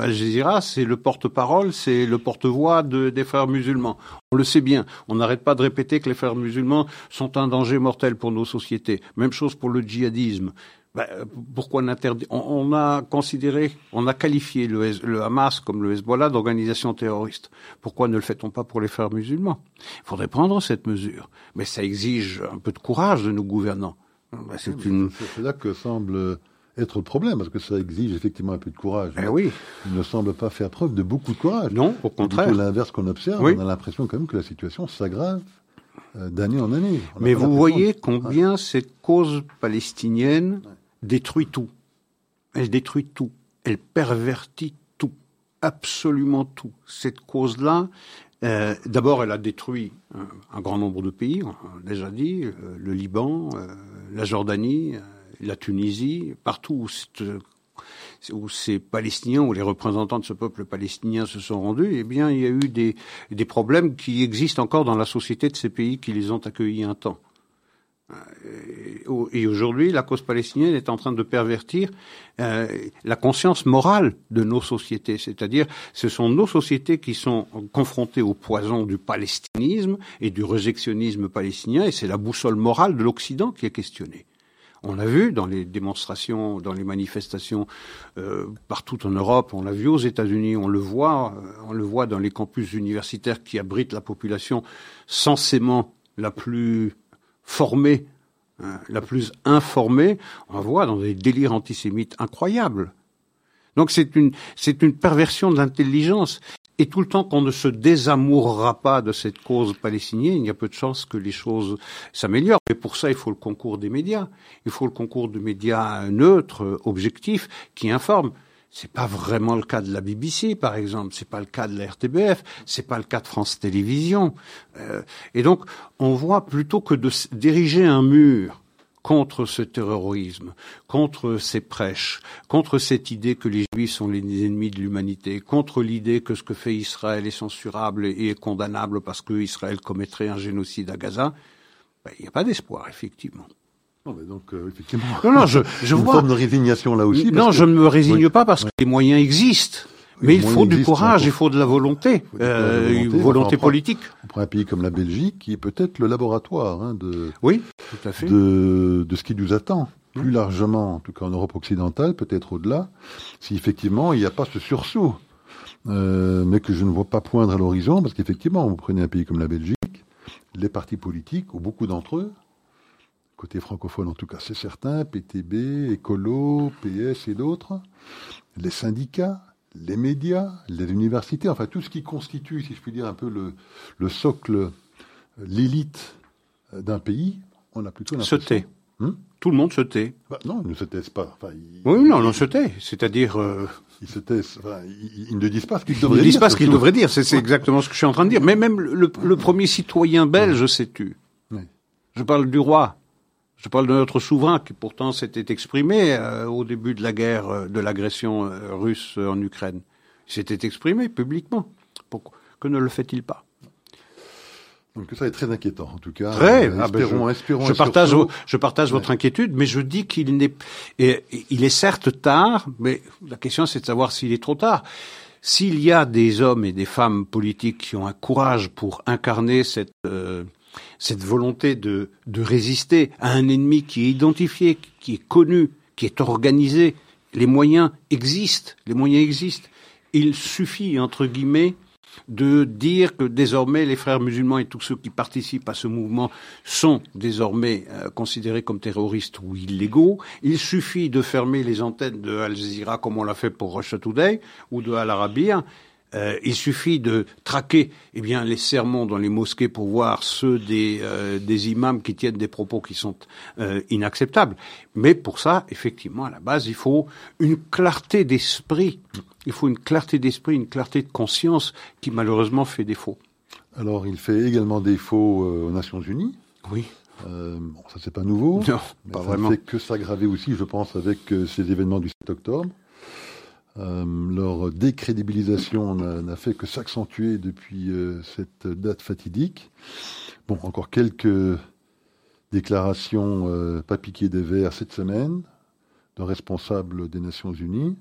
Al Jazeera, c'est le porte-parole, c'est le porte-voix des frères musulmans. On le sait bien. On n'arrête pas de répéter que les frères musulmans sont un danger mortel pour nos sociétés. Même chose pour le djihadisme. Ben, pourquoi on interdit on, a considéré, on a qualifié le, le Hamas comme le Hezbollah d'organisation terroriste. Pourquoi ne le fait-on pas pour les frères musulmans? Il faudrait prendre cette mesure, mais ça exige un peu de courage de nos gouvernants. Ben, c'est une... là que semble être le problème, parce que ça exige effectivement un peu de courage. Ben oui. Il ne semble pas faire preuve de beaucoup de courage. Non, au contraire. l'inverse qu'on observe. On a l'impression quand même que la situation s'aggrave euh, d'année en année. Mais vous voyez combien cette cause palestinienne détruit tout. Elle détruit tout. Elle pervertit tout. Absolument tout. Cette cause-là, euh, d'abord, elle a détruit un, grand nombre de pays, on a déjà dit, euh, le Liban, euh, la Jordanie, la Tunisie, partout où, ces Palestiniens ou les représentants de ce peuple palestinien se sont rendus, eh bien, il y a eu des, des problèmes qui existent encore dans la société de ces pays qui les ont accueillis un temps. Et aujourd'hui, la cause palestinienne est en train de pervertir euh, la conscience morale de nos sociétés. C'est-à-dire, ce sont nos sociétés qui sont confrontées au poison du palestinisme et du réjectionnisme palestinien, et c'est la boussole morale de l'Occident qui est questionnée. On l'a vu dans les démonstrations, dans les manifestations euh, partout en Europe. On l'a vu aux États-Unis. On le voit, euh, on le voit dans les campus universitaires qui abritent la population censément la plus formée, hein, la plus informée, on voit dans des délires antisémites incroyables. Donc c'est une, c'est une perversion de l'intelligence. Et tout le temps qu'on ne se désamourera pas de cette cause palestinienne, il y a peu de chances que les choses s'améliorent. Et pour ça, il faut le concours des médias. Il faut le concours de médias neutres, objectifs, qui informent. C'est pas vraiment le cas de la BBC, par exemple. C'est pas le cas de la RTBF. C'est pas le cas de France Télévisions. Euh, et donc, on voit plutôt que de d'ériger un mur contre ce terrorisme, contre ces prêches, contre cette idée que les Juifs sont les ennemis de l'humanité, contre l'idée que ce que fait Israël est censurable et est condamnable parce que Israël commettrait un génocide à Gaza, ben, il n'y a pas d'espoir, effectivement. Non, mais donc, euh, effectivement. Non, non, je, je une vois. forme de résignation là aussi. Non, je ne me résigne pas parce que les moyens existent. Mais il faut du courage, il faut de la volonté, euh, volonté, volonté politique. On prend un pays comme la Belgique, qui est peut-être le laboratoire hein, de, oui, tout à fait. De, de ce qui nous attend. Plus largement, en tout cas en Europe occidentale, peut-être au-delà, si effectivement il n'y a pas ce sursaut, euh, mais que je ne vois pas poindre à l'horizon, parce qu'effectivement, vous prenez un pays comme la Belgique, les partis politiques, ou beaucoup d'entre eux, côté francophone en tout cas, c'est certain, PTB, Écolo, PS et d'autres, les syndicats, les médias, les universités, enfin tout ce qui constitue, si je puis dire, un peu le, le socle, l'élite d'un pays, on a plutôt l'impression... Hmm tout le monde se tait. Bah, non, ils ne se taisent pas. oui, non, on se tait. C'est-à-dire. Euh, ils se taisent. ils, ne disent pas ce qu'ils devraient dire. Ils ne disent pas ce qu'ils devraient dire. C'est exactement ce que je suis en train de dire. Mais même le, premier citoyen belge s'est tu. Je parle du roi. Je parle de notre souverain qui pourtant s'était exprimé euh, au début de la guerre, euh, de l'agression russe en Ukraine. Il s'était exprimé publiquement. Pourquoi que ne le fait-il pas? Donc ça est très inquiétant en tout cas. Très. Euh, ah ben je, partage, je partage votre inquiétude, mais je dis qu'il n'est, il est certes tard, mais la question c'est de savoir s'il est trop tard. S'il y a des hommes et des femmes politiques qui ont un courage pour incarner cette euh, cette volonté de résister à un ennemi qui est identifié, qui est connu, qui est organisé, les moyens existent, les moyens existent. Il suffit entre guillemets de dire que désormais les frères musulmans et tous ceux qui participent à ce mouvement sont désormais euh, considérés comme terroristes ou illégaux. Il suffit de fermer les antennes de Al Jazeera comme on l'a fait pour Russia Today ou de Al Arabiya euh, il suffit de traquer eh bien, les sermons dans les mosquées pour voir ceux des, euh, des imams qui tiennent des propos qui sont euh, inacceptables. Mais pour ça, effectivement, à la base, il faut une clarté d'esprit. Il faut une clarté d'esprit, une clarté de conscience qui malheureusement fait défaut. Alors, il fait également défaut aux Nations Unies. Oui. bon, ça c'est pas nouveau. Non, pas ça vraiment. fait que s'aggraver aussi, je pense, avec ces événements du 7 octobre. Euh, leur décrédibilisation n'a fait que s'accentuer depuis euh, cette date fatidique. Bon, encore quelques déclarations euh, pas piquées des verres cette semaine de responsables des Nations Unies.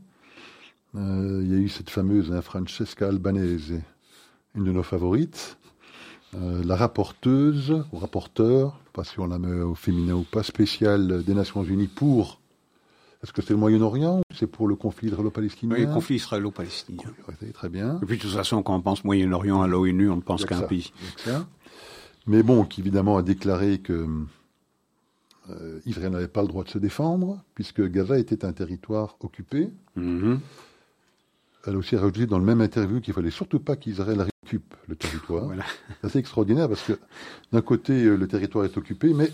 il y a eu cette fameuse hein, Francesca Albanese, une de nos favorites. la rapporteuse, ou rapporteur, pas si on la met au féminin ou pas, spéciale des Nations Unies pour est-ce que c'est le Moyen-Orient ou c'est pour le conflit israélo-palestinien Oui, le conflit israélo-palestinien. très bien. Et puis de toute façon, quand on pense Moyen-Orient à l'ONU, on ne pense qu'à un pays. Mais bon, qui évidemment a déclaré que euh, Israël n'avait pas le droit de se défendre, puisque Gaza était un territoire occupé. Mm-hmm. Elle a aussi rajouté dans le même interview qu'il fallait surtout pas qu'Israël réoccupe le territoire. voilà. C'est assez extraordinaire parce que d'un côté, euh, le territoire est occupé, mais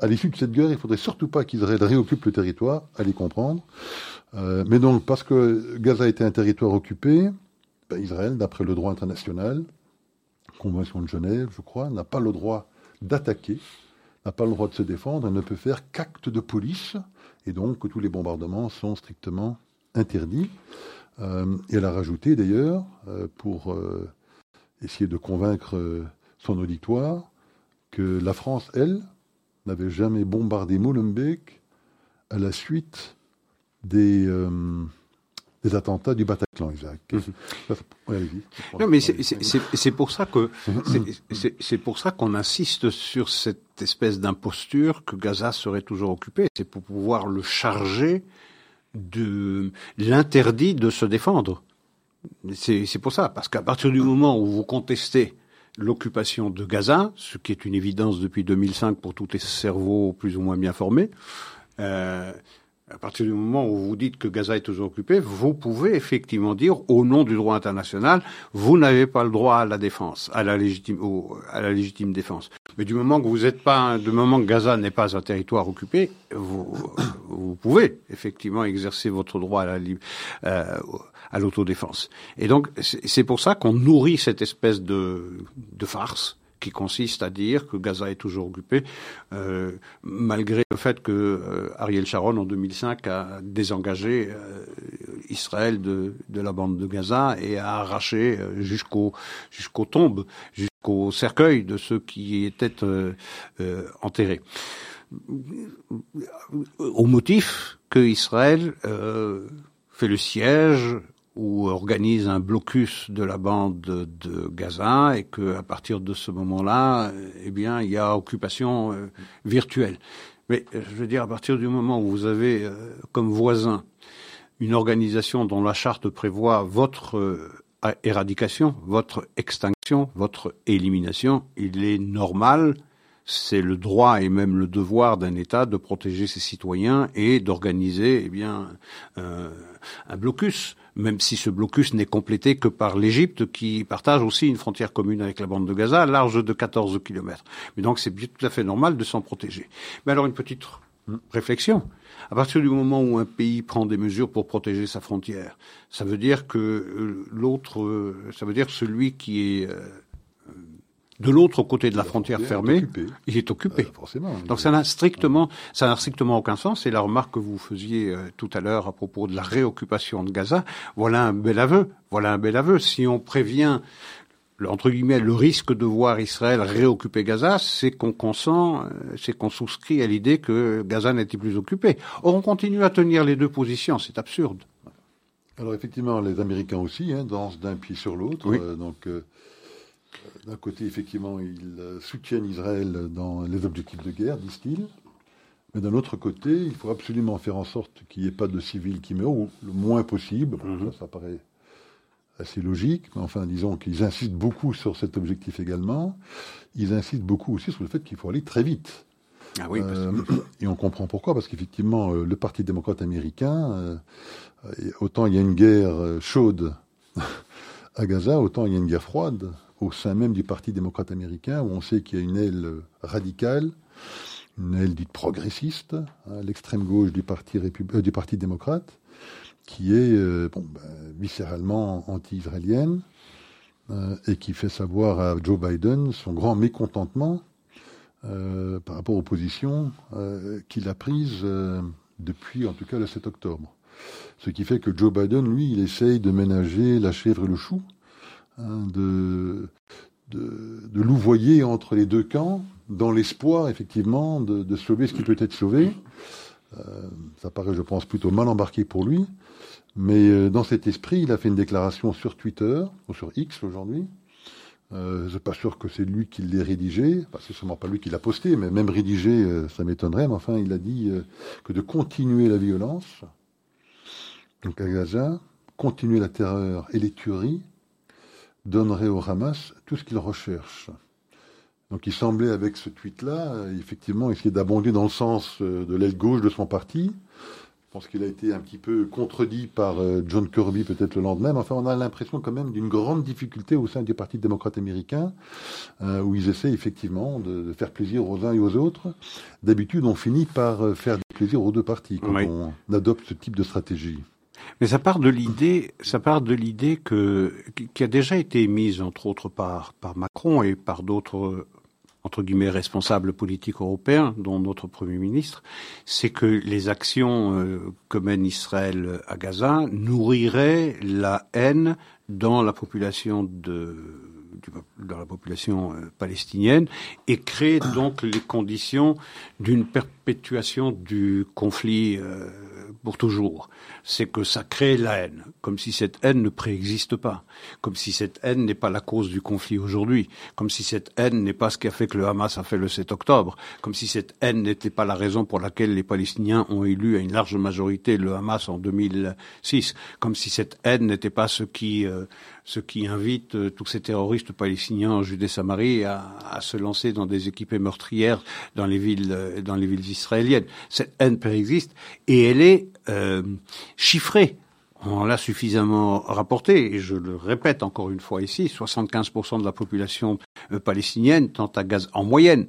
à l'issue de cette guerre, il faudrait surtout pas qu'Israël réoccupe le territoire, allez comprendre. Euh, mais donc, parce que Gaza était un territoire occupé, ben, Israël, d'après le droit international, Convention de Genève, je crois, n'a pas le droit d'attaquer, n'a pas le droit de se défendre, elle ne peut faire qu'acte de police, et donc que tous les bombardements sont strictement interdits. Euh, et elle a rajouté d'ailleurs, euh, pour essayer de convaincre son auditoire, que la France, elle, n'avait jamais bombardé Molenbeek à la suite des, euh, des attentats du Bataclan, Isaac. Mhm. non, mais c'est pour ça que c'est pour ça qu'on insiste sur cette espèce d'imposture que Gaza serait toujours occupé. C'est pour pouvoir le charger de l'interdit de se défendre. C'est pour ça, parce qu'à partir du moment où vous contestez l'occupation de Gaza, ce qui est une évidence depuis 2005 pour tous les cerveaux plus ou moins bien formés. Euh, à partir du moment où vous dites que Gaza est toujours occupé, vous pouvez effectivement dire, au nom du droit international, vous n'avez pas le droit à la défense, à la légitime, à la légitime défense. Mais du moment que vous n'êtes pas, du moment que Gaza n'est pas un territoire occupé, vous, vous pouvez effectivement exercer votre droit à la, euh, à l'autodéfense. Et donc, c'est pour ça qu'on nourrit cette espèce de, de farce qui consiste à dire que Gaza est toujours occupé, euh, malgré le fait que euh, Ariel Sharon en 2005 a désengagé euh, Israël de, de, la bande de Gaza et a arraché euh, jusqu'au jusqu'aux tombes, jusqu'au cercueil de ceux qui étaient euh, enterrés, au motif que Israël fait le siège ou organise un blocus de la bande de, Gaza et que à partir de ce moment-là, eh bien, il y a occupation euh, virtuelle. Mais je veux dire, à partir du moment où vous avez euh, comme voisin une organisation dont la charte prévoit votre euh, éradication, votre extinction, votre élimination, il est normal c'est le droit et même le devoir d'un État de protéger ses citoyens et d'organiser eh bien euh, un blocus, même si ce blocus n'est complété que par l'Égypte qui partage aussi une frontière commune avec la bande de Gaza, large de 14 kilomètres. Mais donc c'est tout à fait normal de s'en protéger. Mais alors une petite. Réflexion. À partir du moment où un pays prend des mesures pour protéger sa frontière, ça veut dire que euh, l'autre, euh, ça veut dire celui qui est euh, de l'autre côté de la, frontière, fermée, il est occupé. forcément. Donc ça n'a strictement, ça n'a strictement aucun sens. Et la remarque que vous faisiez tout à l'heure à propos de la réoccupation de Gaza, voilà un bel aveu. Voilà un bel aveu. Si on prévient entre guillemets, le risque de voir Israël réoccuper Gaza, c'est qu'on consent, euh, c'est qu'on souscrit à l'idée que Gaza n'était plus occupé. Or, on continue à tenir les deux positions, c'est absurde. Alors effectivement, les Américains aussi hein, dansent d'un pied sur l'autre. Euh, donc, euh, d'un côté, effectivement, ils soutiennent Israël dans les objectifs de guerre, disent-ils. Mais d'un autre côté, il faut absolument faire en sorte qu'il n'y ait pas de civils qui meurent, ou le moins possible. Mhm. ça, ça paraît assez logique, mais enfin, disons qu'ils insistent beaucoup sur cet objectif également. Ils insistent beaucoup aussi sur le fait qu'il faut aller très vite. Ah oui, euh, et on comprend pourquoi, parce qu'effectivement, euh, le Parti démocrate américain, euh, autant il y a une guerre chaude à Gaza, autant il y a une guerre froide au sein même du Parti démocrate américain, où on sait qu'il y a une aile radicale, une aile dite progressiste, hein, l'extrême gauche du Parti, du parti démocrate, qui est euh, ben, viscéralement anti-israélienne euh, et qui fait savoir à Joe Biden son grand mécontentement euh, par rapport aux positions qu'il a prises depuis en tout cas le 7 octobre. Ce qui fait que Joe Biden, lui, il essaye de ménager la chèvre et le chou, hein, de, de, de, louvoyer entre les deux camps, dans l'espoir, effectivement, de, de, sauver ce qui peut être sauvé. ça paraît, je pense, plutôt mal embarqué pour lui. Mais euh, dans cet esprit, il a fait une déclaration sur Twitter, ou sur X aujourd'hui. Euh, je suis pas sûr que c'est lui qui l'ait rédigé, enfin, c'est sûrement pas lui qui l'a posté, mais même rédigé, euh, ça m'étonnerait, mais enfin, il a dit euh, que de continuer la violence, donc à Gaza, continuer la terreur et les tueries, donnerait au Hamas tout ce qu'il recherche. Donc il semblait avec ce tweet-là, effectivement, essayer d'abonder dans le sens de l'aile gauche de son parti, je pense qu'il a été un petit peu contredit par euh, John Kirby peut-être le lendemain. Mais enfin, on a l'impression quand même d'une grande difficulté au sein du Parti démocrate américain, euh, où ils essaient effectivement de, faire plaisir aux uns et aux autres. D'habitude, on finit par euh, faire plaisir aux deux partis quand on adopte ce type de stratégie. Mais ça part de l'idée, ça part de l'idée que qui a déjà été émise entre autres par par Macron et par d'autres entre guillemets responsables politiques européens, dont notre Premier ministre, c'est que les actions euh, que mène Israël à Gaza nourriraient la haine dans la population de dans la population euh, palestinienne et créent donc les conditions d'une perpétuation du conflit euh, pour toujours. C'est que ça crée la haine, comme si cette haine ne préexiste pas, comme si cette haine n'est pas la cause du conflit aujourd'hui, comme si cette haine n'est pas ce qui a fait que le Hamas a fait le 7 octobre, comme si cette haine n'était pas la raison pour laquelle les Palestiniens ont élu à une large majorité le Hamas en 2006, comme si cette haine n'était pas ce qui euh, ce qui invite euh, tous ces terroristes palestiniens en Judée-Samarie à, à, se lancer dans des équipées meurtrières dans les villes euh, dans les villes israéliennes. Cette haine préexiste et elle est euh, chiffrée. On l'a suffisamment rapporté, et je le répète encore une fois ici, 75% de la population palestinienne tente à Gaza, en moyenne,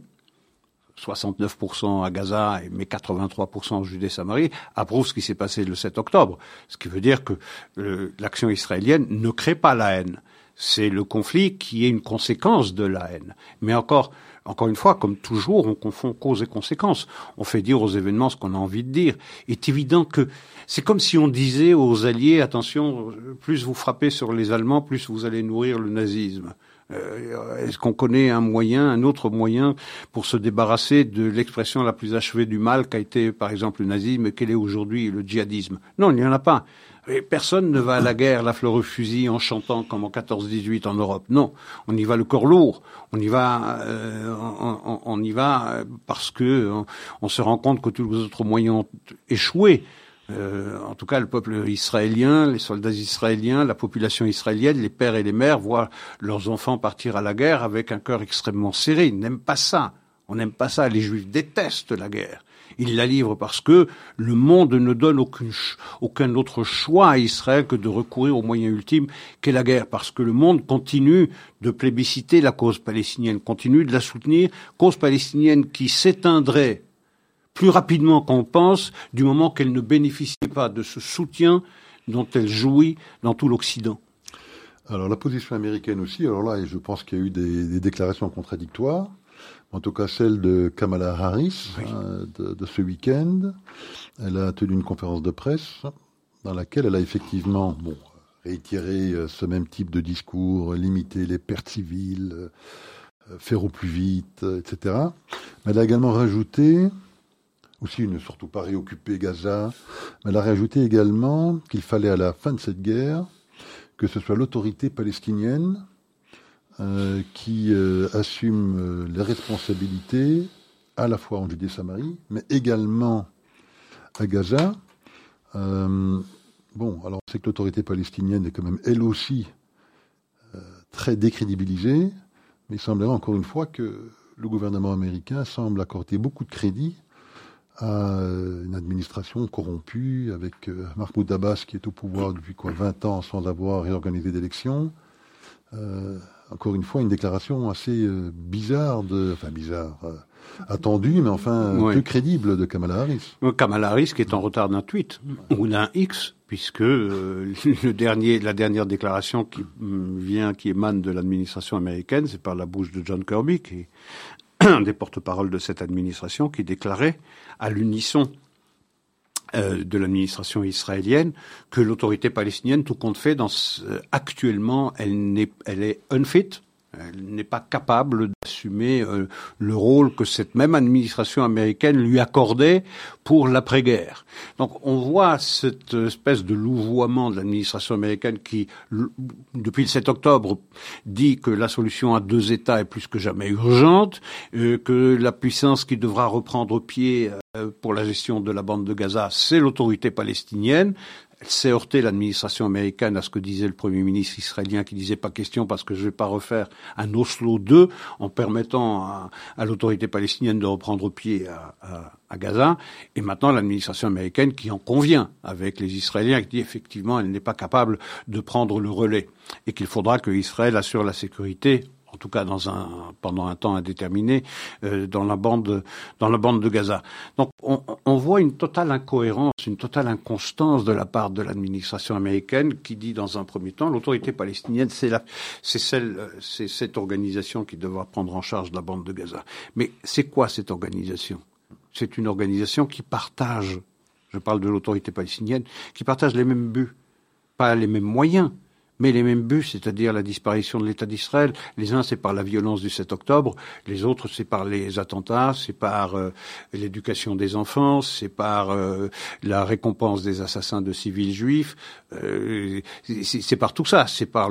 69% à Gaza, mais 83% en Judée-Samarie, approuvent ce qui s'est passé le 7 octobre. Ce qui veut dire que euh, l'action israélienne ne crée pas la haine. C'est le conflit qui est une conséquence de la haine. Mais encore, encore une fois, comme toujours, on confond cause et conséquence. On fait dire aux événements ce qu'on a envie de dire. Il est évident que c'est comme si on disait aux Alliés, attention, plus vous frappez sur les Allemands, plus vous allez nourrir le nazisme. Euh, est-ce qu'on connaît un moyen, un autre moyen pour se débarrasser de l'expression la plus achevée du mal qu'a été, par exemple, le nazisme et qu'elle est aujourd'hui le djihadisme? Non, il n'y en a pas. Personne ne va à la guerre la fleur au fusil en chantant comme en 14-18 en Europe. Non, on y va le corps lourd. On y va, euh, on, y va parce que on, se rend compte que tous les autres moyens ont échoué. Euh, en tout cas le peuple israélien, les soldats israéliens, la population israélienne, les pères et les mères voient leurs enfants partir à la guerre avec un cœur extrêmement serré. Ils n'aiment pas ça. On n'aime pas ça. Les Juifs détestent la guerre. Ils la livrent parce que le monde ne donne aucun autre choix à Israël que de recourir au moyen ultime qu'est la guerre, parce que le monde continue de plébisciter la cause palestinienne, continue de la soutenir, cause palestinienne qui s'éteindrait plus rapidement qu'on pense, du moment qu'elle ne bénéficie pas de ce soutien dont elle jouit dans tout l'Occident. Alors la position américaine aussi, alors là, je pense qu'il y a eu des, déclarations contradictoires, en tout cas celle de Kamala Harris hein, de, ce week-end. Elle a tenu une conférence de presse dans laquelle elle a effectivement bon, réitéré euh, ce même type de discours, limiter les pertes civiles, euh, faire au plus vite, etc. Mais elle a également rajouté aussi ne surtout pas réoccuper Gaza, mais elle a rajouté également qu'il fallait à la fin de cette guerre que ce soit l'autorité palestinienne euh, qui euh, assume euh, les responsabilités à la fois en Judée-Samarie, mais également à Gaza. bon, alors on sait que l'autorité palestinienne est quand même elle aussi très décrédibilisée, mais il semblerait encore une fois que le gouvernement américain semble accorder beaucoup de crédit à une administration corrompue avec Mahmoud Abbas qui est au pouvoir depuis quoi 20 ans sans avoir réorganisé d'élections. Encore une fois, une déclaration assez bizarre, de, enfin bizarre, attendue, mais enfin peu crédible de Kamala Harris. Kamala Harris qui est en retard d'un tweet ou d'un X, puisque le dernier, la dernière déclaration qui mm, vient, qui émane de l'administration américaine, c'est par la bouche de John Kirby, qui un des porte-paroles de cette administration, qui déclarait à l'unisson euh, de l'administration israélienne que l'autorité palestinienne, tout compte fait, dans actuellement, elle, est, elle est unfit, elle n'est pas capable d'assumer euh, le rôle que cette même administration américaine lui accordait pour l'après-guerre. Donc on voit cette espèce de louvoiement de l'administration américaine qui, depuis le 7 octobre, dit que la solution à deux États est plus que jamais urgente, euh, que la puissance qui devra reprendre pied euh, pour la gestion de la bande de Gaza, c'est l'autorité palestinienne elle s'est heurtée l'administration américaine à ce que disait le Premier ministre israélien qui disait pas question parce que je vais pas refaire un Oslo 2 en permettant à, l'autorité palestinienne de reprendre pied à, à, Gaza. Et maintenant l'administration américaine qui en convient avec les Israéliens qui dit effectivement elle n'est pas capable de prendre le relais et qu'il faudra que Israël assure la sécurité en tout cas dans un, pendant un temps indéterminé, euh, dans la bande, de Gaza. Donc, on, voit une totale incohérence, une totale inconstance de la part de l'administration américaine qui dit dans un premier temps, l'autorité palestinienne, c'est cette organisation qui devra prendre en charge la bande de Gaza. Mais c'est quoi cette organisation? C'est une organisation qui partage, je parle de l'autorité palestinienne, qui partage les mêmes buts, pas les mêmes moyens, mais les mêmes buts, c'est-à-dire la disparition de l'État d'Israël. Les uns, c'est par la violence du 7 octobre, les autres, c'est par les attentats, c'est par euh, l'éducation des enfants, c'est par euh, la récompense des assassins de civils juifs, euh, c'est par tout ça, c'est par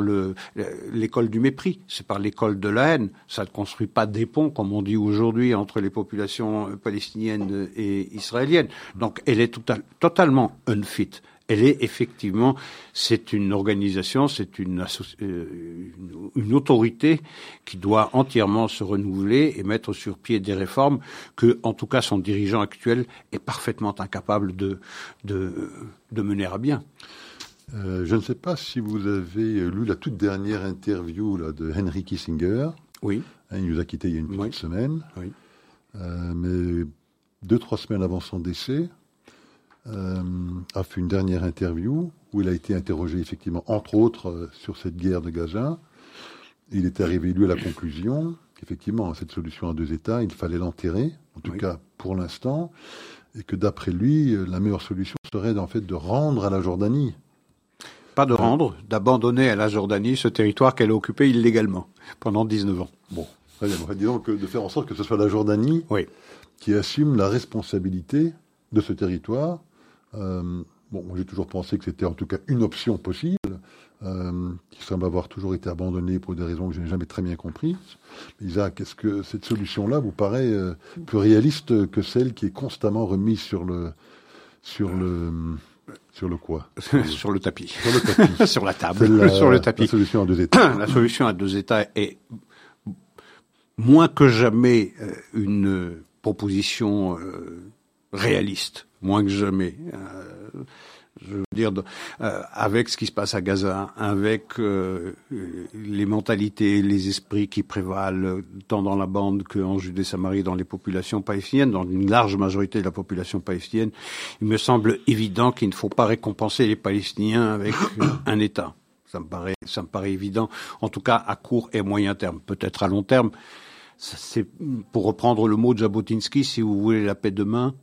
l'école du mépris, c'est par l'école de la haine. Ça ne construit pas des ponts, comme on dit aujourd'hui, entre les populations palestiniennes et israéliennes. Donc, elle est totalement unfit elle est effectivement, c'est une organisation, c'est une, euh, une, autorité qui doit entièrement se renouveler et mettre sur pied des réformes que, en tout cas, son dirigeant actuel est parfaitement incapable de, de, de mener à bien. Euh, je ne sais pas si vous avez lu la toute dernière interview là, de Henry Kissinger. Oui. Hein, il nous a quittés il y a une petite semaine. Oui. Euh, mais deux, trois semaines avant son décès, euh, a fait une dernière interview où il a été interrogé effectivement, entre autres, euh, sur cette guerre de Gaza. Il est arrivé, lui, à la conclusion qu'effectivement, cette solution à deux États, il fallait l'enterrer, en tout cas pour l'instant, et que d'après lui, euh, la meilleure solution serait en fait de rendre à la Jordanie. Pas de rendre, d'abandonner à la Jordanie ce territoire qu'elle a occupé illégalement pendant 19 ans. Bon, très bien. disons que de faire en sorte que ce soit la Jordanie qui assume la responsabilité de ce territoire euh, bon, j'ai toujours pensé que c'était en tout cas une option possible, euh, qui semble avoir toujours été abandonnée pour des raisons que je n'ai jamais très bien comprises. Isaac, est-ce que cette solution-là vous paraît euh, plus réaliste que celle qui est constamment remise sur le sur le sur le quoi? Sur le tapis. Sur le tapis. sur la table. sur le tapis. La solution à deux États. la solution à deux États est moins que jamais euh, une proposition réaliste moins que jamais. Euh, Je veux dire, euh, avec ce qui se passe à Gaza, avec euh, les mentalités, les esprits qui prévalent tant dans la bande qu'en Judée-Samarie, dans les populations palestiniennes, dans une large majorité de la population palestinienne, il me semble évident qu'il ne faut pas récompenser les Palestiniens avec un État. Ça me paraît, ça me paraît évident, en tout cas à court et moyen terme, peut-être à long terme. C'est pour reprendre le mot de Jabotinsky, si vous voulez la paix demain,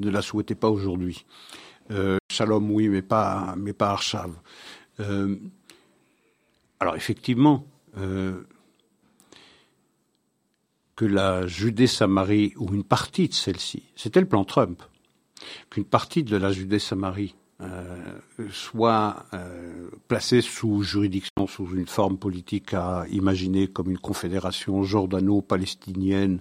ne la souhaitez pas aujourd'hui. Euh, shalom, oui, mais pas, mais pas Arshav. Euh, alors effectivement, euh, que la Judée-Samarie, ou une partie de celle-ci, c'était le plan Trump, qu'une partie de la Judée-Samarie soit euh, placée sous juridiction, sous une forme politique à imaginer comme une confédération jordano-palestinienne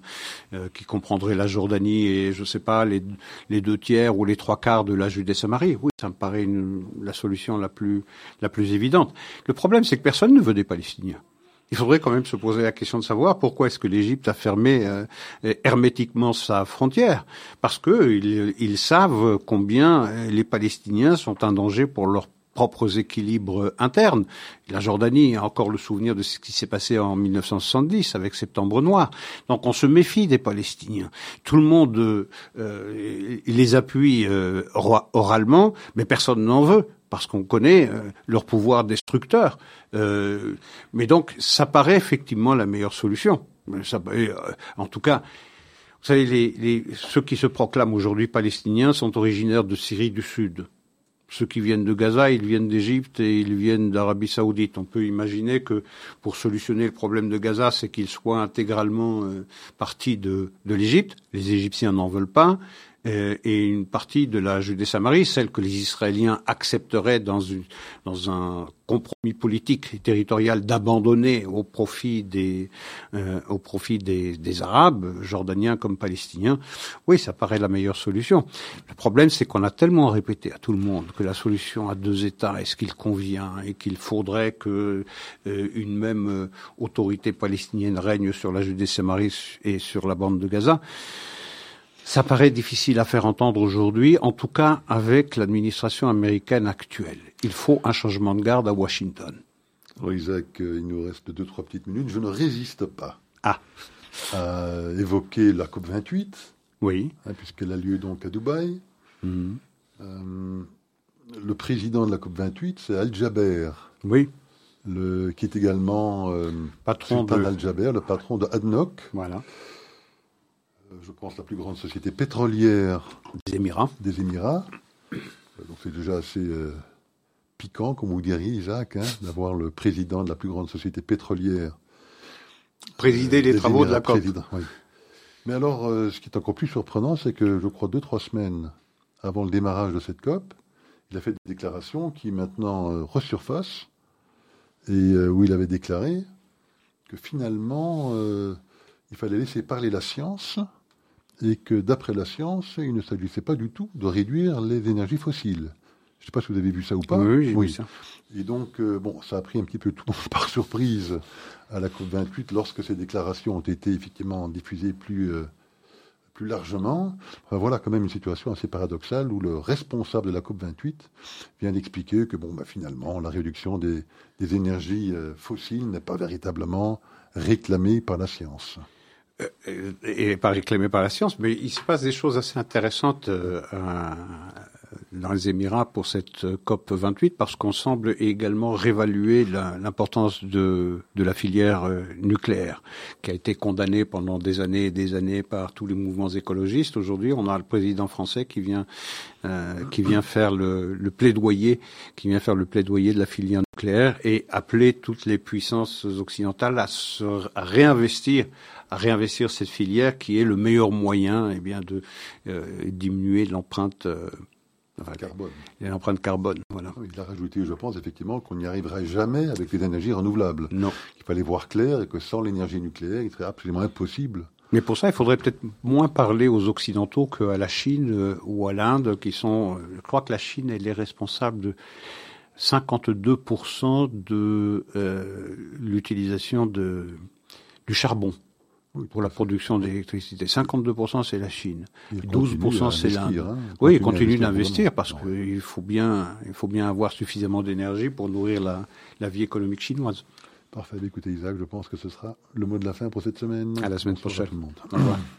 euh, qui comprendrait la Jordanie et, je ne sais pas, les, les, deux tiers ou les trois quarts de la Judée-Samarie. Oui, ça me paraît une, la solution la plus, la plus évidente. Le problème, c'est que personne ne veut des Palestiniens il faudrait quand même se poser la question de savoir pourquoi est-ce que l'Égypte a fermé euh, hermétiquement sa frontière. Parce que ils, savent combien euh, les Palestiniens sont un danger pour leurs propres équilibres internes. La Jordanie a encore le souvenir de ce qui s'est passé en 1970 avec Septembre Noir. Donc on se méfie des Palestiniens. Tout le monde euh, les appuie oralement, mais personne n'en veut parce qu'on connaît euh, leur pouvoir destructeur. Euh, mais donc, ça paraît effectivement la meilleure solution. Euh, en tout cas, vous savez, ceux qui se proclament aujourd'hui palestiniens sont originaires de Syrie du Sud. Ceux qui viennent de Gaza, ils viennent d'Égypte et ils viennent d'Arabie Saoudite. On peut imaginer que pour solutionner le problème de Gaza, c'est qu'ils soient intégralement partis de l'Égypte. Les Égyptiens n'en veulent pas. Euh, et une partie de la Judée-Samarie, celle que les Israéliens accepteraient dans, une, dans un compromis politique et territorial d'abandonner au profit des euh, au profit des, des, Arabes, jordaniens comme palestiniens. Oui, ça paraît la meilleure solution. Le problème, c'est qu'on a tellement répété à tout le monde que la solution à deux États est ce qu'il convient et qu'il faudrait que euh, une même autorité palestinienne règne sur la Judée-Samarie et sur la bande de Gaza. Ça paraît difficile à faire entendre aujourd'hui, en tout cas avec l'administration américaine actuelle. Il faut un changement de garde à Washington. Alors Isaac, euh, il nous reste deux, trois petites minutes. Je ne résiste pas ah. à évoquer la COP 28. Oui. Hein, puisqu'elle a lieu donc à Dubaï. Mhm. Euh, le président de la COP 28, c'est Al-Jaber. Oui. Le, qui est également euh, patron de Al-Jaber, le patron de ADNOC. Voilà je pense, la plus grande société pétrolière des Émirats. Des Émirats. Euh, donc c'est déjà assez euh, piquant, comme vous diriez, Isaac, hein, d'avoir le président de la plus grande société pétrolière. Présider les travaux de la COP. Mais alors, euh, ce qui est encore plus surprenant, c'est que je crois deux, trois semaines avant le démarrage de cette COP, il a fait des déclarations qui maintenant resurfacent, et où il avait déclaré que finalement, il fallait laisser parler la science et que d'après la science, il ne s'agissait pas du tout de réduire les énergies fossiles. Je ne sais pas si vous avez vu ça ou pas. Oui, j'ai oui. vu ça. Et donc, euh, bon, ça a pris un petit peu tout par surprise à la COP28 lorsque ces déclarations ont été effectivement diffusées plus, euh, plus largement. voilà quand même une situation assez paradoxale où le responsable de la COP28 vient d'expliquer que, bon, bah, finalement, la réduction des, des énergies euh, fossiles n'est pas véritablement réclamée par la science. Euh, et pas réclamé par la science, mais il se passe des choses assez intéressantes euh, dans les Émirats pour cette COP 28 parce qu'on semble également réévaluer l'importance de, la filière euh, nucléaire qui a été condamnée pendant des années et des années par tous les mouvements écologistes. Aujourd'hui, on a le président français qui vient euh, qui vient faire le, plaidoyer, qui vient faire le plaidoyer de la filière nucléaire et appeler toutes les puissances occidentales à se réinvestir à réinvestir cette filière qui est le meilleur moyen eh bien, de euh, diminuer l'empreinte euh, carbone. L'empreinte carbone, voilà. Il a rajouté, je pense, effectivement, qu'on n'y arriverait jamais avec les énergies renouvelables. Non. Il fallait voir clair et que sans l'énergie nucléaire, il serait absolument impossible. Mais pour ça, il faudrait peut-être moins parler aux Occidentaux qu'à la Chine euh, ou à l'Inde, qui sont, je crois que la Chine, elle est responsable de 52% de l'utilisation de, du charbon pour la production d'électricité. 52% c'est la Chine, Il 12% c'est l'Inde. hein. Oui, il Continue à continue investir d'investir parce qu'il faut bien, il faut bien avoir suffisamment d'énergie pour nourrir la, la vie économique chinoise. Parfait. Écoutez, Isaac, je pense que ce sera le mot de la fin pour cette semaine. À la semaine prochaine. Au revoir.